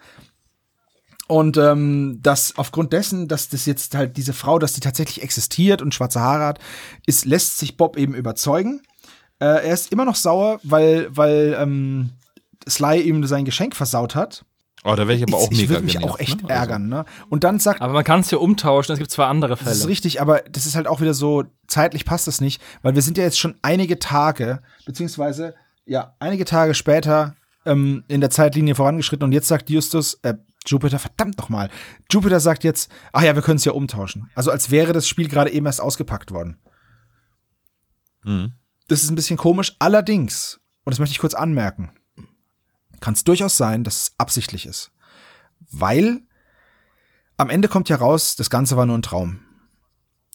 Und ähm, dass aufgrund dessen, dass das jetzt halt diese Frau, dass die tatsächlich existiert und schwarze Haare hat, ist, lässt sich Bob eben überzeugen. Äh, er ist immer noch sauer, weil, weil ähm, Sly ihm sein Geschenk versaut hat. Oh, da wäre ich aber auch ich mega würde mich genervt, auch echt ne? Also, ärgern, ne? Und dann sagt Aber man kann es ja umtauschen, es gibt zwei andere das ist Fälle. richtig, aber das ist halt auch wieder so, zeitlich passt das nicht, weil wir sind ja jetzt schon einige Tage, beziehungsweise, ja, einige Tage später ähm, in der Zeitlinie vorangeschritten und jetzt sagt Justus, äh, Jupiter, verdammt noch mal, Jupiter sagt jetzt, ach ja, wir können es ja umtauschen. Also als wäre das Spiel gerade eben erst ausgepackt worden. Mhm. Das ist ein bisschen komisch, allerdings, und das möchte ich kurz anmerken, kann es durchaus sein, dass es absichtlich ist. Weil am Ende kommt ja raus, das Ganze war nur ein Traum.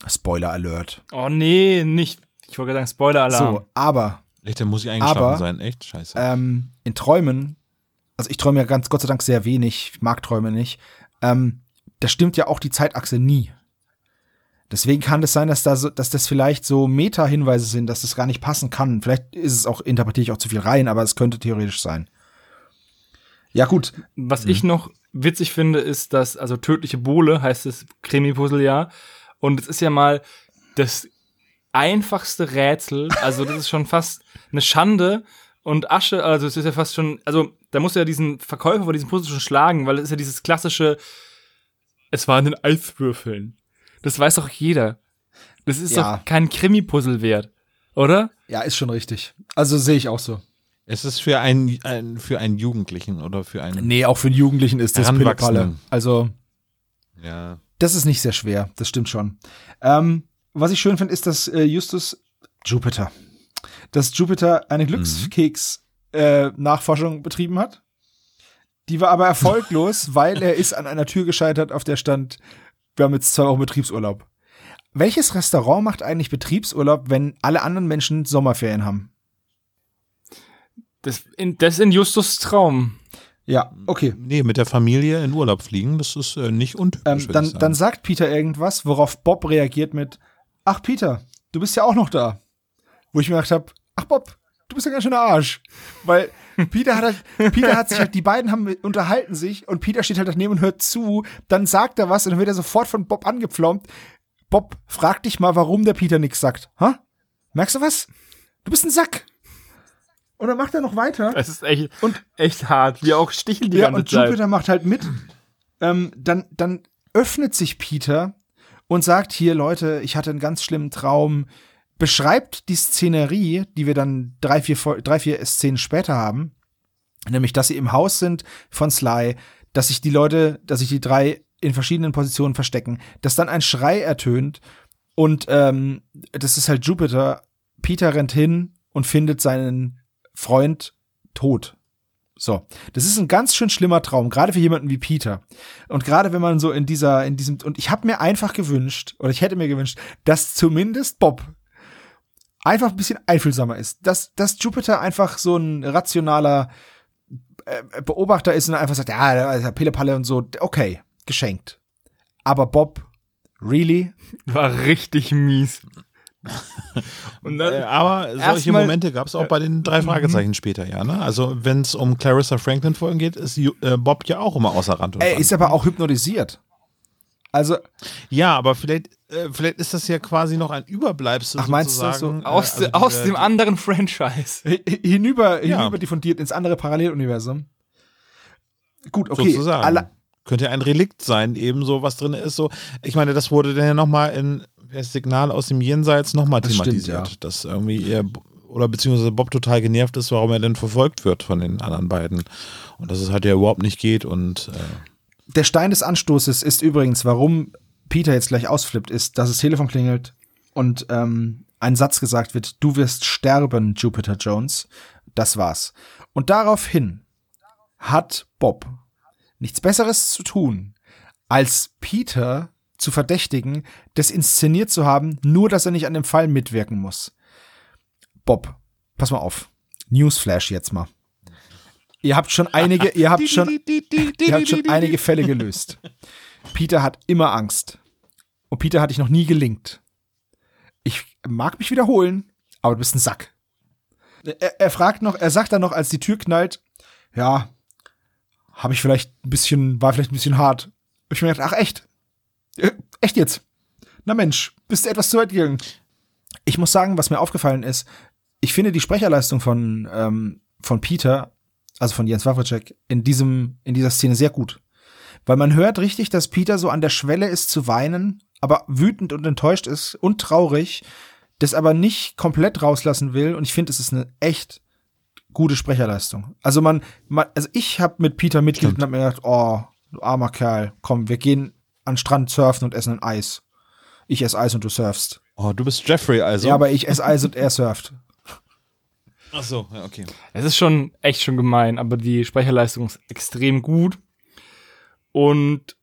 Spoiler Alert. Oh nee, nicht. Ich wollte gerade sagen, Spoiler-Alarm. So, aber Echt, da muss ich eingeschlafen Aber- sein. Echt? Scheiße. ähm, in Träumen, also ich träume ja ganz Gott sei Dank sehr wenig, ich mag Träume nicht, ähm, da stimmt ja auch die Zeitachse nie. Deswegen kann es sein, dass, da so, dass das vielleicht so Meta-Hinweise sind, dass das gar nicht passen kann. Vielleicht ist es auch, interpretiere ich auch zu viel rein, aber es könnte theoretisch sein. Ja, gut. Was ich noch witzig finde, ist, dass, also tödliche Bohle heißt es Krimi-Puzzle ja. Und es ist ja mal das einfachste Rätsel. Also, das ist schon fast eine Schande und Asche. Also, es ist ja fast schon, also, da muss ja diesen Verkäufer von diesem Puzzle schon schlagen, weil es ist ja dieses klassische, es war in den Eiswürfeln. Das weiß doch jeder. Das ist Ja. doch kein Krimi-Puzzle wert, oder? Ja, ist schon richtig. Also sehe ich auch so. Es ist für einen, ein, für einen Jugendlichen oder für einen. Nee, auch für den Jugendlichen ist das. Pillepalle. Also, Ja. das ist nicht sehr schwer. Das stimmt schon. Ähm, was ich schön finde, ist, dass äh, Justus Jupiter, dass Jupiter eine Glückskeks-Nachforschung betrieben hat. Die war aber erfolglos, weil er ist an einer Tür gescheitert, auf der stand, wir haben jetzt zwei Wochen Betriebsurlaub. Welches Restaurant macht eigentlich Betriebsurlaub, wenn alle anderen Menschen Sommerferien haben? Das, in, das ist in Justus Traum. Ja, okay. Nee, mit der Familie in Urlaub fliegen, das ist äh, nicht untypisch. Ähm, dann, dann sagt Peter irgendwas, worauf Bob reagiert mit, ach Peter, du bist ja auch noch da. Wo ich mir gedacht habe, ach Bob, du bist ja ganz schön der Arsch. Weil Peter hat halt, Peter hat sich halt, die beiden haben unterhalten sich und Peter steht halt daneben und hört zu, dann sagt er was und dann wird er sofort von Bob angepflaumt. Bob, frag dich mal, warum der Peter nichts sagt. Ha? Merkst du was? Du bist ein Sack. Und dann macht er noch weiter. Es ist echt, Und- echt hart. Wir auch sticheln die Ja, ganze und Zeit. Jupiter macht halt mit. Ähm, dann, dann öffnet sich Peter und sagt hier, Leute, ich hatte einen ganz schlimmen Traum. Beschreibt die Szenerie, die wir dann drei, vier, drei, vier Szenen später haben. Nämlich, dass sie im Haus sind von Sly, dass sich die Leute, dass sich die drei in verschiedenen Positionen verstecken, dass dann ein Schrei ertönt und ähm, das ist halt Jupiter. Peter rennt hin und findet seinen Freund tot. So, das ist ein ganz schön schlimmer Traum, gerade für jemanden wie Peter. Und gerade wenn man so in dieser, in diesem, und ich habe mir einfach gewünscht, oder ich hätte mir gewünscht, dass zumindest Bob einfach ein bisschen einfühlsamer ist. Dass, dass Jupiter einfach so ein rationaler äh, Beobachter ist und einfach sagt, ja, da ist ja Pillepalle und so, okay, geschenkt. Aber Bob, really? War richtig mies. Und dann, Äh, aber solche Momente gab es auch bei den drei Fragezeichen später, ja. Ne? Also wenn es um Clarissa Franklin Folgen geht, ist äh, Bob ja auch immer außer Rand und Er Band. ist aber auch hypnotisiert. Also, Ja, aber vielleicht äh, vielleicht ist das ja quasi noch ein Überbleibsel Ach, meinst du so? Äh, Aus, also aus die- dem anderen Franchise. Hinüber, Ja. hinüber diffundiert ins andere Paralleluniversum. Gut, okay. sozusagen. Alle, Könnte ja ein Relikt sein, ebenso was drin ist. So, ich meine, das wurde dann ja nochmal in das Signal aus dem Jenseits nochmal Das stimmt, thematisiert, ja. dass irgendwie er oder beziehungsweise Bob total genervt ist, warum er denn verfolgt wird von den anderen beiden und dass es halt ja überhaupt nicht geht und äh, der Stein des Anstoßes ist übrigens, warum Peter jetzt gleich ausflippt, ist, dass das Telefon klingelt und ähm, ein Satz gesagt wird, du wirst sterben, Jupiter Jones. Das war's. Und daraufhin hat Bob nichts Besseres zu tun, als Peter zu verdächtigen, das inszeniert zu haben, nur dass er nicht an dem Fall mitwirken muss. Bob, pass mal auf. Newsflash jetzt mal. Ihr habt schon einige, ihr habt schon, ihr habt schon einige Fälle gelöst. Peter hat immer Angst. Und Peter hat dich noch nie gelingt. Ich mag mich wiederholen, aber du bist ein Sack. Er, er fragt noch, er sagt dann noch, als die Tür knallt, ja, habe ich vielleicht ein bisschen, war vielleicht ein bisschen hart. Ich mir gedacht, ach echt? Äh, Echt jetzt? Na Mensch, bist du etwas zu weit gegangen? Ich muss sagen, was mir aufgefallen ist, ich finde die Sprecherleistung von, ähm, von Peter, also von Jens Wawrczyk, in diesem, in dieser Szene sehr gut. Weil man hört richtig, dass Peter so an der Schwelle ist zu weinen, aber wütend und enttäuscht ist und traurig, das aber nicht komplett rauslassen will. Und ich finde, es ist eine echt gute Sprecherleistung. Also man, man also ich habe mit Peter mitgelitten und hab mir gedacht, oh, du armer Kerl, komm, wir gehen an Strand surfen und essen ein Eis. Ich esse Eis und du surfst. oh, du bist Jeffrey also. Ja, aber ich esse Eis und er surft. Ach so, ja, okay. Es ist schon echt schon gemein, aber die Speicherleistung ist extrem gut. Und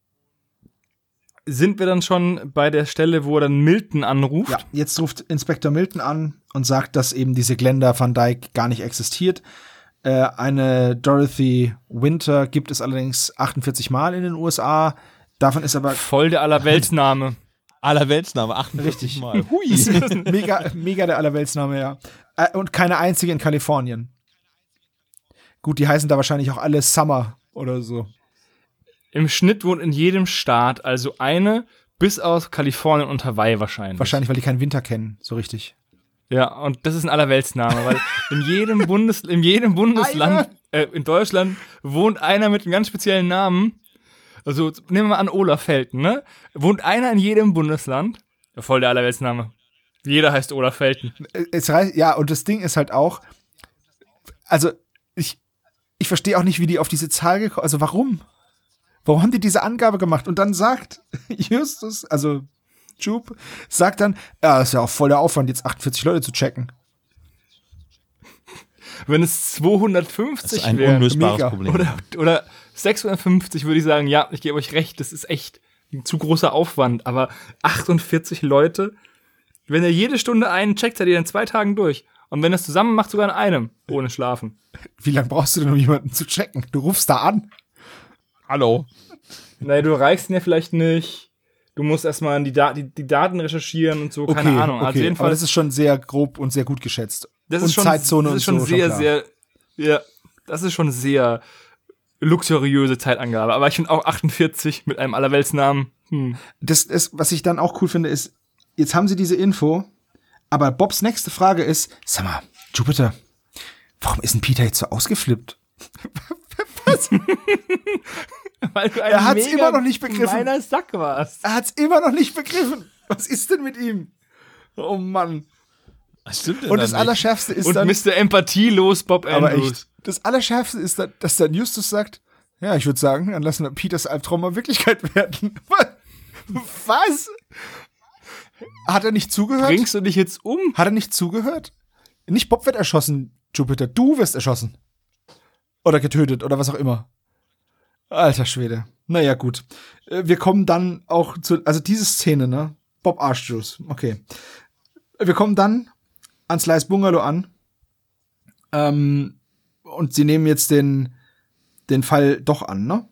sind wir dann schon bei der Stelle, wo er dann Milton anruft? Ja, jetzt ruft Inspektor Milton an und sagt, dass eben diese Glenda Van Dyke gar nicht existiert. Äh, eine Dorothy Winter gibt es allerdings 48 Mal in den USA. Davon ist aber Voll der Allerweltsname. Allerweltsname, 48 Richtig. Mal. Hui. mega, mega der Allerweltsname, ja. Äh, und keine einzige in Kalifornien. Gut, die heißen da wahrscheinlich auch alle Summer oder so. Im Schnitt wohnt in jedem Staat also eine, bis aus Kalifornien und Hawaii wahrscheinlich. Wahrscheinlich, weil die keinen Winter kennen, so richtig. Ja, und das ist ein Allerweltsname, weil in jedem Bundes, in jedem Bundesland, äh, in Deutschland wohnt einer mit einem ganz speziellen Namen. Also nehmen wir mal an Olaf Felten, ne? Wohnt einer in jedem Bundesland. Ja, voll der Allerweltsname. Jeder heißt Olaf Felten. Es reicht, ja, und das Ding ist halt auch, also ich, ich verstehe auch nicht, wie die auf diese Zahl gekommen, also warum? Warum haben die diese Angabe gemacht? Und dann sagt Justus, also Jupe, sagt dann, ja, das ist ja auch voll der Aufwand, jetzt 48 Leute zu checken. Wenn es 250 Das ist ein wären unlösbares mega. Problem. oder, oder 650 würde ich sagen, ja, ich gebe euch recht, das ist echt ein zu großer Aufwand. Aber 48 Leute, wenn er jede Stunde einen checkt, seid ihr in zwei Tagen durch. Und wenn er es zusammen macht, sogar in einem, ohne Schlafen. Wie lange brauchst du denn, um jemanden zu checken? Du rufst da an. Hallo. Naja, du reichst ihn ja vielleicht nicht. Du musst erstmal die, Da- die, die Daten recherchieren und so, keine Ahnung. Also okay. jedenfalls, Aber das ist schon sehr grob und sehr gut geschätzt. Das ist schon, Zeitzone das ist schon so, sehr, klar. sehr, ja, das ist schon sehr luxuriöse Zeitangabe. Aber ich finde auch 48 mit einem Allerweltsnamen, hm. das ist, was ich dann auch cool finde, ist, jetzt haben sie diese Info, aber Bobs nächste Frage ist, sag mal, Jupiter, warum ist denn Peter jetzt so ausgeflippt? Weil du ein Er hat's immer noch nicht begriffen. gemeiner Sack warst. Er hat's immer noch nicht begriffen. Was ist denn mit ihm? Oh Mann. Was stimmt denn Und da das nicht? Allerschärfste ist Und dann, Mr. Empathielos Bob aber Andrews. echt, das Allerschärfste ist dann, dass dann Justus sagt, ja, ich würde sagen, dann lassen wir Peters Albtraum mal Wirklichkeit werden. Was? Hat er nicht zugehört? Bringst du dich jetzt um? Hat er nicht zugehört? Nicht Bob wird erschossen, Jupiter. Du wirst erschossen. Oder getötet oder was auch immer. Alter Schwede. Naja, gut. Äh, Wir kommen dann auch zu, also diese Szene, ne? Bob Arschjuice. Okay. Wir kommen dann ans Slice Bungalow an. Ähm, und sie nehmen jetzt den, den Fall doch an, ne?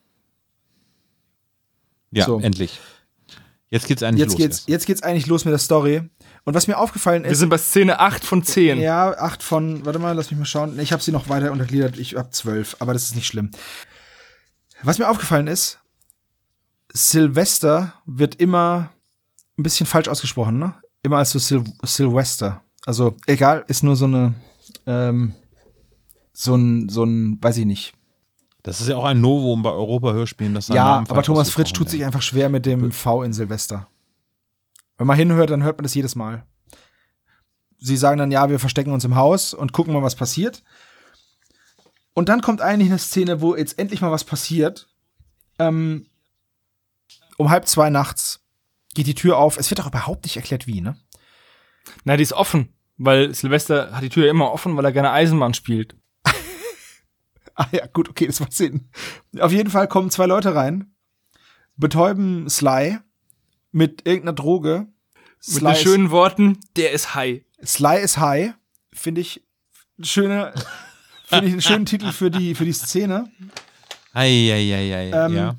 Ja, So. endlich. Jetzt geht's eigentlich Jetzt los. geht's, erst. jetzt geht's eigentlich los mit der Story. Und was mir aufgefallen Wir ist, sind bei Szene 8 von 10. Ja, acht von, warte mal, lass mich mal schauen. Ich habe sie noch weiter untergliedert. Ich habe zwölf, aber das ist nicht schlimm. Was mir aufgefallen ist, Silvester wird immer ein bisschen falsch ausgesprochen, ne? Immer als so Sil Silvester. Also egal, ist nur so eine, ähm, so ein, so ein, weiß ich nicht. Das ist ja auch ein Novum bei Europa-Hörspielen. dass da Ja, Namen aber Thomas Fritsch tut sich einfach schwer mit dem V in Silvester. Wenn man hinhört, dann hört man das jedes Mal. Sie sagen dann, ja, wir verstecken uns im Haus und gucken mal, was passiert. Und dann kommt eigentlich eine Szene, wo jetzt endlich mal was passiert. Ähm, um halb zwei nachts geht die Tür auf. Es wird auch überhaupt nicht erklärt, wie, ne? Na, die ist offen, weil Silvester hat die Tür ja immer offen, weil er gerne Eisenbahn spielt. Ah ja, gut, okay, das macht Sinn. Auf jeden Fall kommen zwei Leute rein, betäuben Sly mit irgendeiner Droge. Mit Sly den ist- schönen Worten, der ist high. Sly is High, finde ich schöne, finde ich einen schönen Titel für die, für die Szene. Eieieiei, Ähm, ja.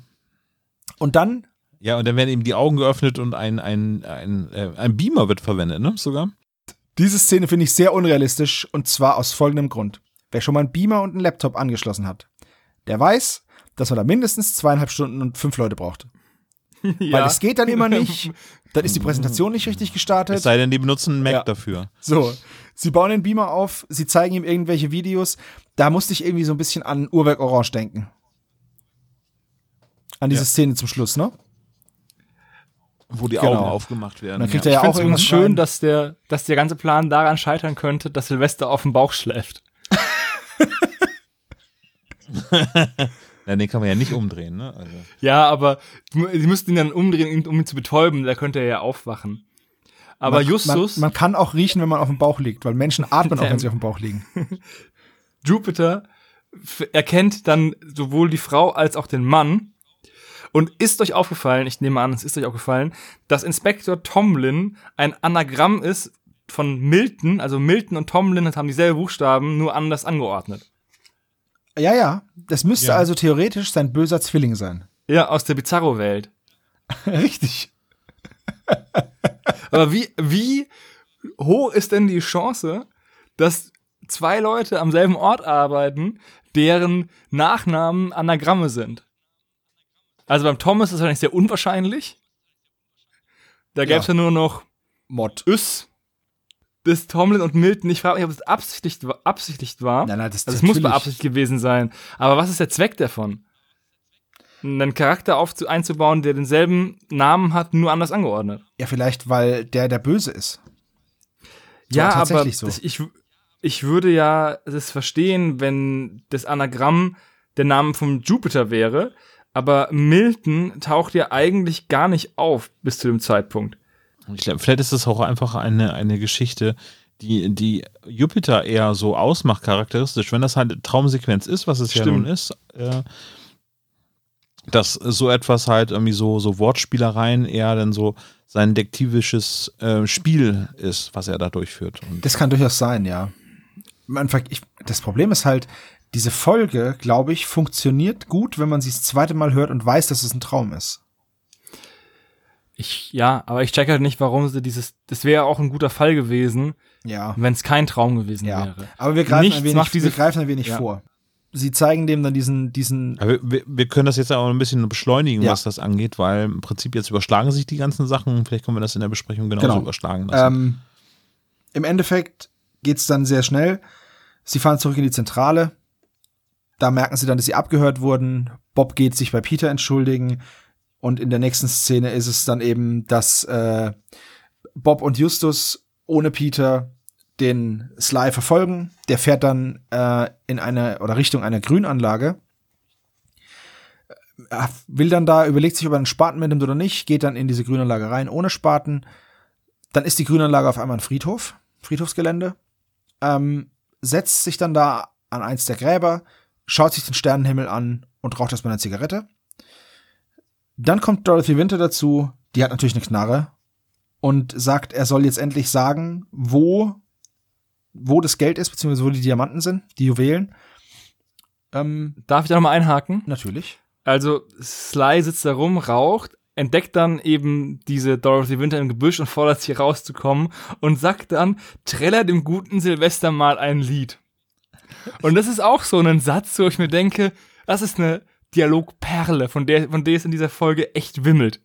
Und dann, Ja, und dann werden eben die Augen geöffnet und ein, ein, ein, äh, ein Beamer wird verwendet, ne? Sogar. Diese Szene finde ich sehr unrealistisch und zwar aus folgendem Grund. Wer schon mal einen Beamer und einen Laptop angeschlossen hat, der weiß, dass man da mindestens zweieinhalb Stunden und fünf Leute braucht. Weil es geht dann immer nicht, dann ist die Präsentation nicht richtig Es gestartet. sei denn, die benutzen einen Mac Ja. dafür. So, sie bauen den Beamer auf, sie zeigen ihm irgendwelche Videos. Da musste ich irgendwie so ein bisschen an Uhrwerk Orange denken. An diese Ja. Szene zum Schluss, ne? Wo die Genau. Augen aufgemacht werden. Dann kriegt ja. er ja Ich auch finde es übrigens irgendwann schön, dass der, dass der ganze Plan daran scheitern könnte, dass Silvester auf dem Bauch schläft. Ja, den kann man ja nicht umdrehen, ne? Also. Ja, aber sie müssten ihn dann umdrehen, um ihn zu betäuben, da könnte er ja aufwachen. Aber man, Justus, Man, man kann auch riechen, wenn man auf dem Bauch liegt, weil Menschen atmen auch, wenn sie auf dem Bauch liegen. Jupiter, erkennt dann sowohl die Frau als auch den Mann. Und ist euch aufgefallen, ich nehme an, es ist euch aufgefallen, dass Inspektor Tomlin ein Anagramm ist von Milton, also Milton und Tomlin haben dieselben Buchstaben, nur anders angeordnet. Ja, ja. Das müsste Ja. also theoretisch sein böser Zwilling sein. Ja, aus der Bizarro-Welt. Richtig. Aber wie, wie hoch ist denn die Chance, dass zwei Leute am selben Ort arbeiten, deren Nachnamen Anagramme sind? Also beim Thomas ist das wahrscheinlich sehr unwahrscheinlich. Da gäbe es ja. nur noch Mod. Üs. Bis Tomlin und Milton, ich frage mich, ob es absichtlich, absichtlich war. Nein, nein, das, also es muss beabsichtigt gewesen sein. Aber was ist der Zweck davon? Einen Charakter aufzu einzubauen, der denselben Namen hat, nur anders angeordnet. Ja, vielleicht, weil der der Böse ist. So, Ja, aber tatsächlich so. das, ich, ich würde ja das verstehen, wenn das Anagramm der Name von Jupiter wäre, aber Milton taucht ja eigentlich gar nicht auf bis zu dem Zeitpunkt. Ich glaube, vielleicht ist es auch einfach eine, eine Geschichte, die, die Jupiter eher so ausmacht, charakteristisch. Wenn das halt Traumsequenz ist, was es ja Stimmt. nun ist, äh, dass so etwas halt irgendwie so, so Wortspielereien eher dann so sein detektivisches äh, Spiel ist, was er da durchführt. Und Das kann durchaus sein, ja. Man, ich, das Problem ist halt, diese Folge, glaube ich, funktioniert gut, wenn man sie das zweite Mal hört und weiß, dass es ein Traum ist. Ich, ja, aber ich check halt nicht, warum sie dieses, das wäre auch ein guter Fall gewesen, Ja. wenn es kein Traum gewesen Ja. wäre. Aber wir greifen Nichts ein wenig, diese- wir greifen ein wenig Ja. vor. Sie zeigen dem dann diesen, diesen, Aber wir, wir können das jetzt auch ein bisschen beschleunigen, Ja. was das angeht, weil im Prinzip jetzt überschlagen sich die ganzen Sachen. Vielleicht können wir das in der Besprechung genauso Genau. überschlagen lassen. ähm, im Endeffekt geht's dann sehr schnell. Sie fahren zurück in die Zentrale. Da merken sie dann, dass sie abgehört wurden. Bob geht sich bei Peter entschuldigen. Und in der nächsten Szene ist es dann eben, dass äh, Bob und Justus ohne Peter den Sly verfolgen. Der fährt dann äh, in eine oder Richtung einer Grünanlage. Er will dann da, überlegt sich, ob er einen Spaten mitnimmt oder nicht, geht dann in diese Grünanlage rein ohne Spaten. Dann ist die Grünanlage auf einmal ein Friedhof, Friedhofsgelände. Ähm, setzt sich dann da an eins der Gräber, schaut sich den Sternenhimmel an und raucht erstmal eine Zigarette. Dann kommt Dorothy Winter dazu, die hat natürlich eine Knarre und sagt, er soll jetzt endlich sagen, wo, wo das Geld ist, beziehungsweise wo die Diamanten sind, die Juwelen. Ähm, Darf ich da nochmal einhaken? natürlich. Also Sly sitzt da rum, raucht, entdeckt dann eben diese Dorothy Winter im Gebüsch und fordert sie rauszukommen und sagt dann, träller dem guten Silvester mal ein Lied. Und das ist auch so ein Satz, wo ich mir denke, das ist eine Dialogperle, von der, von der es in dieser Folge echt wimmelt.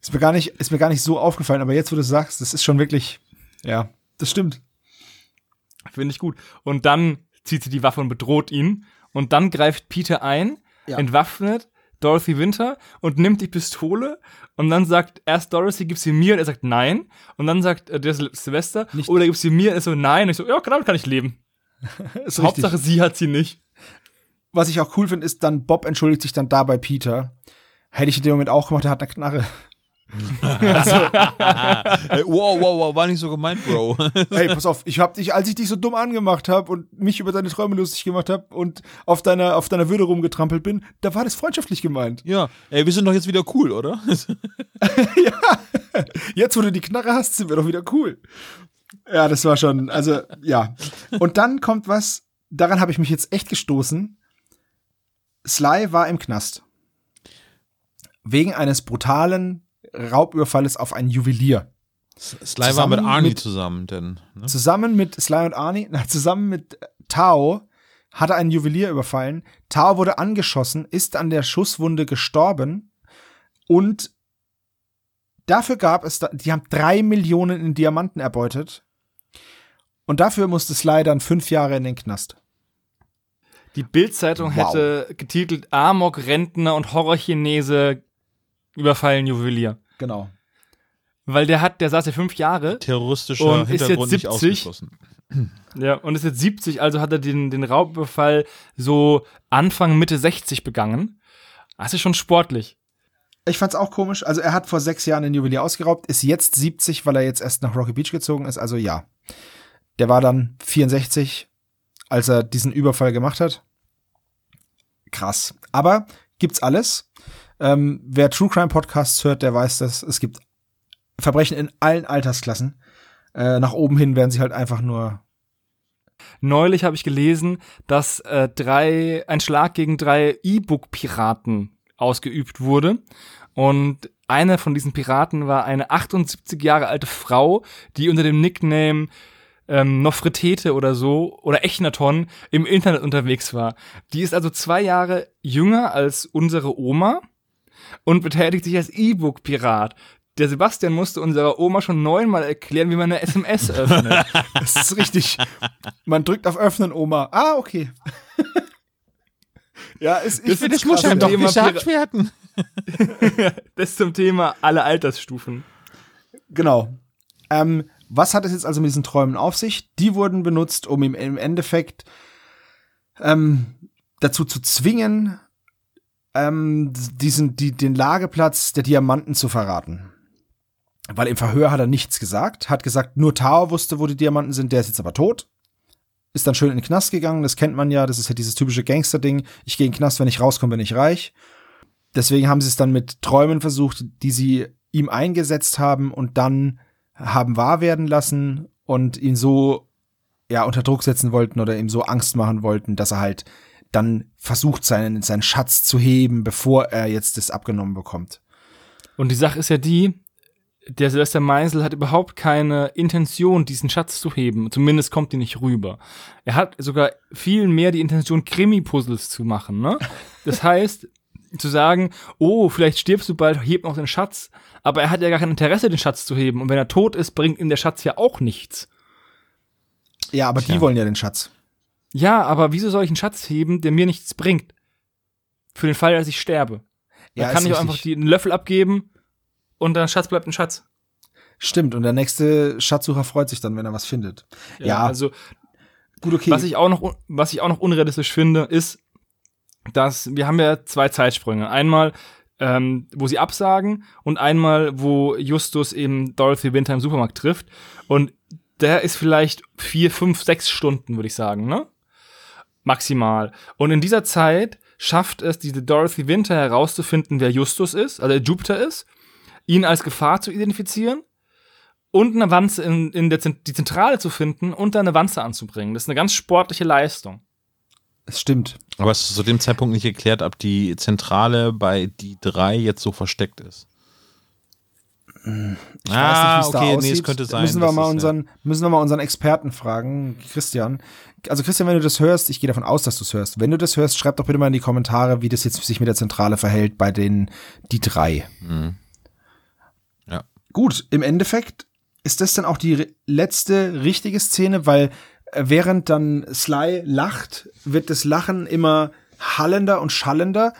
Ist mir gar nicht, ist mir gar nicht so aufgefallen, aber jetzt, wo du sagst, das ist schon wirklich, ja, das stimmt. Finde ich gut. Und dann zieht sie die Waffe und bedroht ihn. Und dann greift Peter ein, Ja. entwaffnet Dorothy Winter und nimmt die Pistole. Und dann sagt erst Dorothy, gib sie mir. Und er sagt nein. Und dann sagt äh, der Sil Silvester, Nicht- oder gib sie mir. Und er so, nein. Und ich so, ja, genau, kann ich leben. Ist Hauptsache, sie hat sie nicht. Was ich auch cool finde, ist dann, Bob entschuldigt sich dann da bei Peter. Hätte ich in dem Moment auch gemacht, der hat eine Knarre. Hey, wow, wow, wow, war nicht so gemeint, Bro. Hey, pass auf, ich hab dich, als ich dich so dumm angemacht habe und mich über deine Träume lustig gemacht habe und auf deiner, auf deiner Würde rumgetrampelt bin, da war das freundschaftlich gemeint. ja, ey, wir sind doch jetzt wieder cool, oder? Jetzt, wo du die Knarre hast, sind wir doch wieder cool. Ja, das war schon, also, ja. Und dann kommt was, daran habe ich mich jetzt echt gestoßen. Sly war im Knast. Wegen eines brutalen Raubüberfalles auf ein Juwelier. Sly war mit Zusammen Arnie mit- zusammen, denn. Ne? Zusammen mit Sly und Arnie, na, zusammen mit Tao, hat er einen Juwelier überfallen. Tao wurde angeschossen, ist an der Schusswunde gestorben und dafür gab es, da, die haben drei Millionen in Diamanten erbeutet und dafür musste Sly dann fünf Jahre in den Knast. Die Bild-Zeitung Wow. hätte getitelt Amok, Rentner und Horrorchinese überfallen Juwelier. Genau. Weil der hat, der saß ja fünf Jahre Terroristischer Und ist Hintergrund jetzt nicht 70? ausgeschlossen. Ja, und ist jetzt 70, also hat er den, den Raubüberfall so Anfang, Mitte 60 begangen. Das ist schon sportlich. Ich fand's auch komisch. Also er hat vor sechs Jahren den Juwelier ausgeraubt, ist jetzt 70, weil er jetzt erst nach Rocky Beach gezogen ist. Also ja. Der war dann 64, als er diesen Überfall gemacht hat. Krass. Aber gibt's alles. Ähm, wer True Crime Podcasts hört, der weiß das. Es gibt Verbrechen in allen Altersklassen. Äh, nach oben hin werden sie halt einfach nur. Neulich habe ich gelesen, dass äh, drei, ein Schlag gegen drei E-Book-Piraten ausgeübt wurde. Und einer von diesen Piraten war eine 78 Jahre alte Frau, die unter dem Nickname ähm, Nofretete oder so oder Echnaton im Internet unterwegs war. Die ist also zwei Jahre jünger als unsere Oma und betätigt sich als E-Book-Pirat. Der Sebastian musste unserer Oma schon neunmal erklären, wie man eine SMS öffnet. Das ist richtig. Man drückt auf Öffnen, Oma. Ah, okay. Ja, ist, ich Das- find's das muss krass, einem doch gesagt werden. Das zum Thema alle Altersstufen. Genau. Ähm, was hat es jetzt also mit diesen Träumen auf sich? Die wurden benutzt, um ihm im Endeffekt ähm, dazu zu zwingen, ähm, diesen, die, den Lageplatz der Diamanten zu verraten. Weil im Verhör hat er nichts gesagt, hat gesagt, nur Tao wusste, wo die Diamanten sind, der ist jetzt aber tot. Ist dann schön in den Knast gegangen, das kennt man ja, das ist ja dieses typische Gangster-Ding. Ich gehe in den Knast, wenn ich rauskomme, bin ich reich. Deswegen haben sie es dann mit Träumen versucht, die sie ihm eingesetzt haben und dann haben wahr werden lassen und ihn so ja unter Druck setzen wollten oder ihm so Angst machen wollten, dass er halt dann versucht seinen seinen Schatz zu heben, bevor er jetzt das abgenommen bekommt. Und die Sache ist ja die, der Silvester Meisel hat überhaupt keine Intention, diesen Schatz zu heben. Zumindest kommt die nicht rüber. Er hat sogar viel mehr die Intention, Krimi-Puzzles zu machen. Ne? Das heißt, zu sagen, oh, vielleicht stirbst du bald, heb noch den Schatz. Aber er hat ja gar kein Interesse, den Schatz zu heben. Und wenn er tot ist, bringt ihm der Schatz ja auch nichts. Ja, aber Tja. die wollen ja den Schatz. Ja, aber wieso soll ich einen Schatz heben, der mir nichts bringt? Für den Fall, dass ich sterbe. Ja, Dann kann ich auch einfach einen Löffel abgeben und der Schatz bleibt ein Schatz. Stimmt und der nächste Schatzsucher freut sich dann, wenn er was findet. Ja, Also gut okay. Was ich auch noch, was ich auch noch unrealistisch finde, ist, dass wir haben ja zwei Zeitsprünge. Einmal, ähm, wo sie absagen und einmal, wo Justus eben Dorothy Winter im Supermarkt trifft. Und der ist vielleicht vier, fünf, sechs Stunden, würde ich sagen, ne? Maximal. Und in dieser Zeit schafft es diese Dorothy Winter herauszufinden, wer Justus ist, also Jupiter ist, ihn als Gefahr zu identifizieren und eine Wanze in, in der Zent- die Zentrale zu finden und da eine Wanze anzubringen. Das ist eine ganz sportliche Leistung. es stimmt. Aber es ist zu dem Zeitpunkt nicht geklärt, ob die Zentrale bei die drei jetzt so versteckt ist. Ich weiß nicht, ah, da okay, nee, aussieht. es könnte sein. Müssen wir mal es, ja. unseren, müssen wir mal unseren Experten fragen, Christian. Also Christian, wenn du das hörst, ich gehe davon aus, dass du es hörst. Wenn du das hörst, schreib doch bitte mal in die Kommentare, wie das jetzt sich mit der Zentrale verhält bei den die drei. Mhm. Gut, im Endeffekt ist das dann auch die letzte richtige Szene, weil äh, während dann Sly lacht, wird das Lachen immer hallender und schallender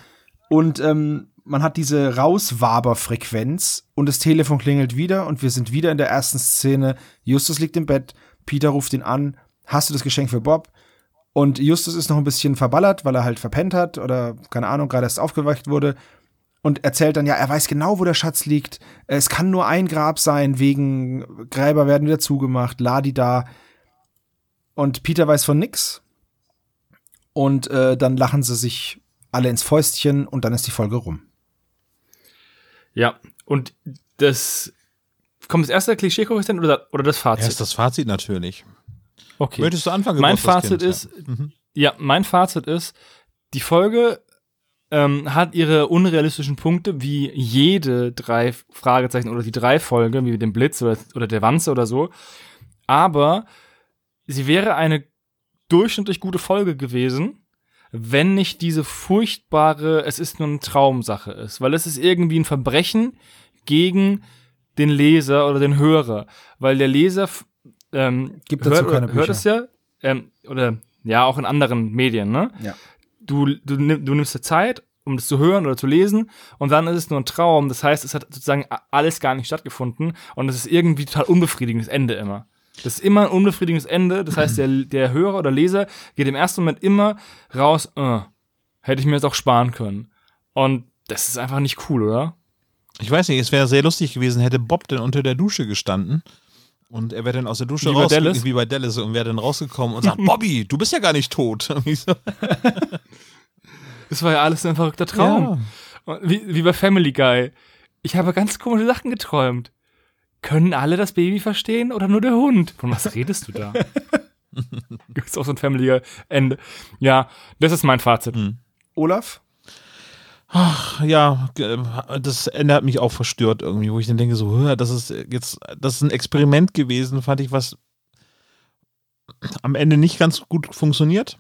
und ähm, man hat diese Rauswaber-Frequenz und das Telefon klingelt wieder und wir sind wieder in der ersten Szene. Justus liegt im Bett, Peter ruft ihn an, hast du das Geschenk für Bob? Und Justus ist noch ein bisschen verballert, weil er halt verpennt hat oder keine Ahnung, gerade erst aufgewacht wurde und erzählt dann, ja, er weiß genau, wo der Schatz liegt. Es kann nur ein Grab sein, wegen Gräber werden wieder zugemacht, Ladi da. Und Peter weiß von nix. Und äh, dann lachen sie sich alle ins Fäustchen und dann ist die Folge rum. Ja, und das kommt das erste Klischee-Koeffizient oder, oder das Fazit? Erst das Fazit natürlich. okay. Möchtest du anfangen? mein? Fazit ist, ja, mein Fazit ist, die Folge ähm, hat ihre unrealistischen Punkte, wie jede drei Fragezeichen oder die drei Folge, wie dem Blitz oder, oder der Wanze oder so. Aber sie wäre eine durchschnittlich gute Folge gewesen, wenn nicht diese furchtbare, es ist nur eine Traumsache ist. Weil es ist irgendwie ein Verbrechen gegen den Leser oder den Hörer. Weil der Leser ähm, Gibt dazu hört, keine hört Bücher. es ja, ähm, oder ja, auch in anderen Medien, ne? Ja. Du, du, nimm, du nimmst dir Zeit, um das zu hören oder zu lesen, und dann ist es nur ein Traum. Das heißt, es hat sozusagen alles gar nicht stattgefunden und es ist irgendwie total unbefriedigendes Ende immer. Das ist immer ein unbefriedigendes Ende. Das heißt, der, der Hörer oder Leser geht im ersten Moment immer raus, äh, hätte ich mir jetzt auch sparen können. Und das ist einfach nicht cool, oder? Ich weiß nicht, es wäre sehr lustig gewesen, hätte Bob denn unter der Dusche gestanden und er wäre dann aus der Dusche Wie bei raus, Dallas? wie bei Dallas und wäre dann rausgekommen und sagt, Bobby, du bist ja gar nicht tot. Das war ja alles ein verrückter Traum. Und Wie, wie bei Family Guy. Ich habe ganz komische Sachen geträumt. Können alle das Baby verstehen oder nur der Hund? Von was redest du da? das ist auch so ein Family Ende. Ja, das ist mein Fazit. Olaf? Ja, ge- das Ende hat mich auch verstört irgendwie, wo ich dann denke, so, das ist jetzt, das ist ein Experiment gewesen, fand ich, was am Ende nicht ganz gut funktioniert,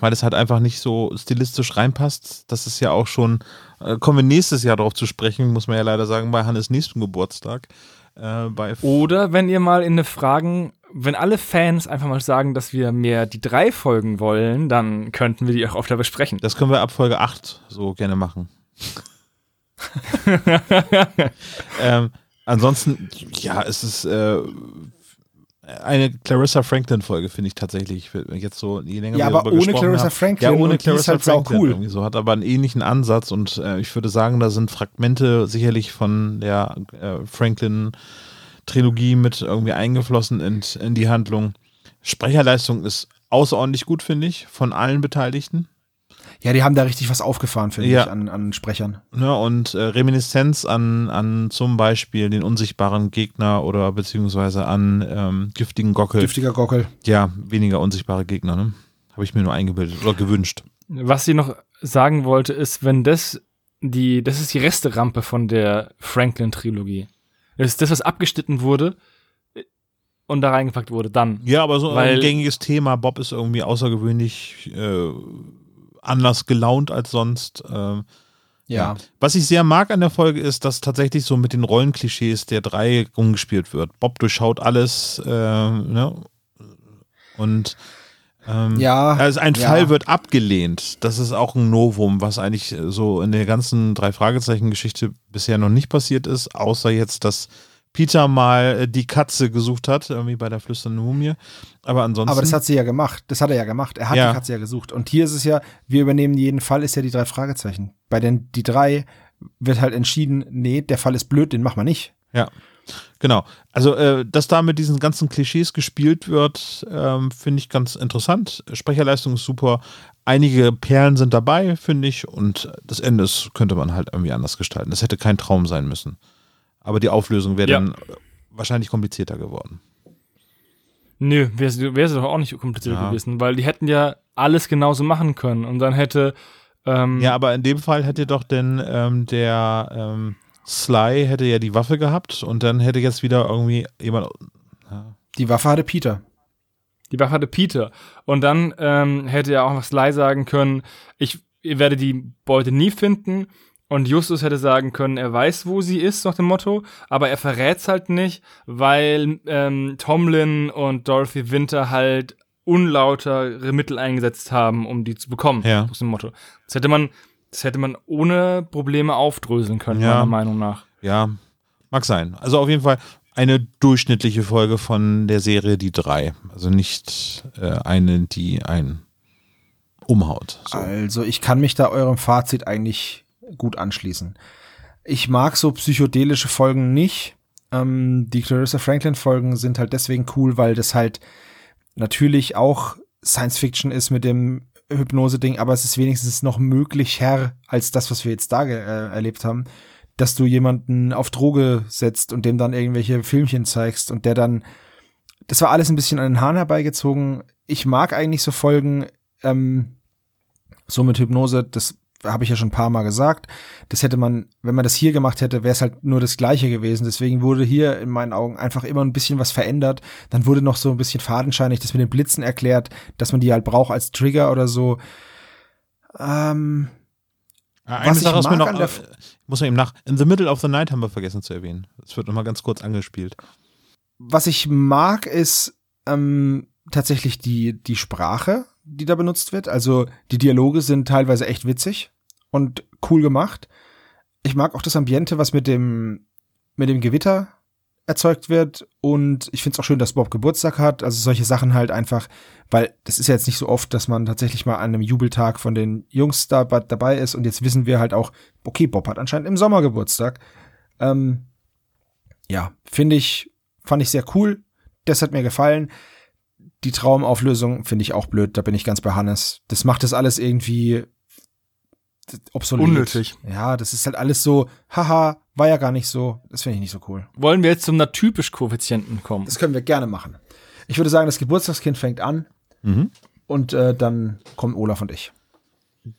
weil es halt einfach nicht so stilistisch reinpasst. Das ist ja auch schon, äh, kommen wir nächstes Jahr darauf zu sprechen, muss man ja leider sagen, bei Hannes nächsten Geburtstag. Äh, Oder wenn ihr mal in eine Fragen, wenn alle Fans einfach mal sagen, dass wir mehr die drei Folgen wollen, dann könnten wir die auch öfter besprechen. Das können wir ab Folge 8 so gerne machen. ähm, ansonsten, ja, es ist äh, eine Clarissa Franklin-Folge, finde ich tatsächlich. Jetzt so, je länger Ja, wir aber ohne Clarissa haben. Franklin Ja, ohne die ist Clarissa halt Franklin. cool. So, hat aber einen ähnlichen Ansatz und äh, ich würde sagen, da sind Fragmente sicherlich von der äh, Franklin-Trilogie mit irgendwie eingeflossen in, in die Handlung. Sprecherleistung ist außerordentlich gut, finde ich, von allen Beteiligten. Ja, die haben da richtig was aufgefahren, finde Ja. ich, an, an Sprechern. Ne, und äh, Reminiszenz an, an zum Beispiel den unsichtbaren Gegner oder beziehungsweise an ähm, giftigen Gockel. Dürftiger Gockel. ja, weniger unsichtbare Gegner, ne? Habe ich mir nur eingebildet oder gewünscht. Was sie noch sagen wollte, ist, wenn das die, das ist die Resterampe von der Franklin-Trilogie. Das ist das, was abgeschnitten wurde und da reingepackt wurde, dann. Ja, aber so Weil- ein gängiges Thema. Bob ist irgendwie außergewöhnlich äh, anders gelaunt als sonst. Ähm, Ja. Was ich sehr mag an der Folge ist, dass tatsächlich so mit den Rollenklischees der drei umgespielt wird. Bob durchschaut alles, äh, ne? Und ähm, Ja, also ein ja. Fall wird abgelehnt. Das ist auch ein Novum, was eigentlich so in der ganzen drei Fragezeichen-Geschichte bisher noch nicht passiert ist, außer jetzt, dass Peter mal äh, die Katze gesucht hat, irgendwie bei der flüsternden Mumie. Aber ansonsten. Aber das hat sie ja gemacht. Das hat er ja gemacht. Er hat Ja. die Katze ja gesucht. Und hier ist es ja, wir übernehmen jeden Fall, ist ja die drei Fragezeichen. Bei den die drei wird halt entschieden, nee, der Fall ist blöd, den machen wir nicht. Ja, genau. Also, äh, dass da mit diesen ganzen Klischees gespielt wird, ähm, finde ich ganz interessant. Sprecherleistung ist super. Einige Perlen sind dabei, finde ich. Und das Ende ist, könnte man halt irgendwie anders gestalten. Das hätte kein Traum sein müssen. Aber die Auflösung wäre Ja. dann wahrscheinlich komplizierter geworden. Nö, wäre sie doch auch nicht kompliziert Ja. gewesen, weil die hätten ja alles genauso machen können und dann hätte ähm, Ja, aber in dem Fall hätte doch denn ähm, der ähm, Sly hätte ja die Waffe gehabt und dann hätte jetzt wieder irgendwie jemand. Die Waffe hatte Peter. Die Waffe hatte Peter. Und dann ähm, hätte er auch was Sly sagen können, ich, ihr werdet die Beute nie finden, Und Justus hätte sagen können, er weiß, wo sie ist, nach dem Motto, aber er verrät's halt nicht, weil ähm, Tomlin und Dorothy Winter halt unlautere Mittel eingesetzt haben, um die zu bekommen, Ja. nach dem Motto. Das hätte man, das hätte man ohne Probleme aufdröseln können, Ja. meiner Meinung nach. Ja, mag sein. Also auf jeden Fall eine durchschnittliche Folge von der Serie Die drei. Also nicht äh, eine, die einen umhaut. So. Also ich kann mich da eurem Fazit eigentlich gut anschließen. Ich mag so psychedelische Folgen nicht. Ähm, die Clarissa Franklin Folgen sind halt deswegen cool, weil das halt natürlich auch Science Fiction ist mit dem Hypnose-Ding, aber es ist wenigstens noch möglicher als das, was wir jetzt da äh, erlebt haben, dass du jemanden auf Droge setzt und dem dann irgendwelche Filmchen zeigst und der dann, das war alles ein bisschen an den Haaren herbeigezogen. Ich mag eigentlich so Folgen, ähm, so mit Hypnose, das habe ich ja schon ein paar Mal gesagt. Das hätte man, wenn man das hier gemacht hätte, wäre es halt nur das Gleiche gewesen. Deswegen wurde hier in meinen Augen einfach immer ein bisschen was verändert. Dann wurde noch so ein bisschen fadenscheinig das mit den Blitzen erklärt, dass man die halt braucht als Trigger oder so. Ähm, Eine was ich Sache mir mag noch, äh, muss man eben nach, In the Middle of the Night haben wir vergessen zu erwähnen. Das wird nochmal ganz kurz angespielt. was ich mag, ist ähm, tatsächlich die, die Sprache, die da benutzt wird. Also die Dialoge sind teilweise echt witzig und cool gemacht. Ich mag auch das Ambiente, was mit dem, mit dem Gewitter erzeugt wird. Und ich finde es auch schön, dass Bob Geburtstag hat. Also solche Sachen halt einfach, weil das ist ja jetzt nicht so oft, dass man tatsächlich mal an einem Jubeltag von den Jungs da dabei ist. Und jetzt wissen wir halt auch, okay, Bob hat anscheinend im Sommer Geburtstag. Ähm, ja, finde ich, fand ich sehr cool. Das hat mir gefallen. Die Traumauflösung finde ich auch blöd. Da bin ich ganz bei Hannes. Das macht das alles irgendwie obsolet. Unnötig. Ja, das ist halt alles so, haha, war ja gar nicht so. Das finde ich nicht so cool. Wollen wir jetzt zum natypisch Koeffizienten kommen? Das können wir gerne machen. Ich würde sagen, das Geburtstagskind fängt an Mhm. und äh, dann kommen Olaf und ich.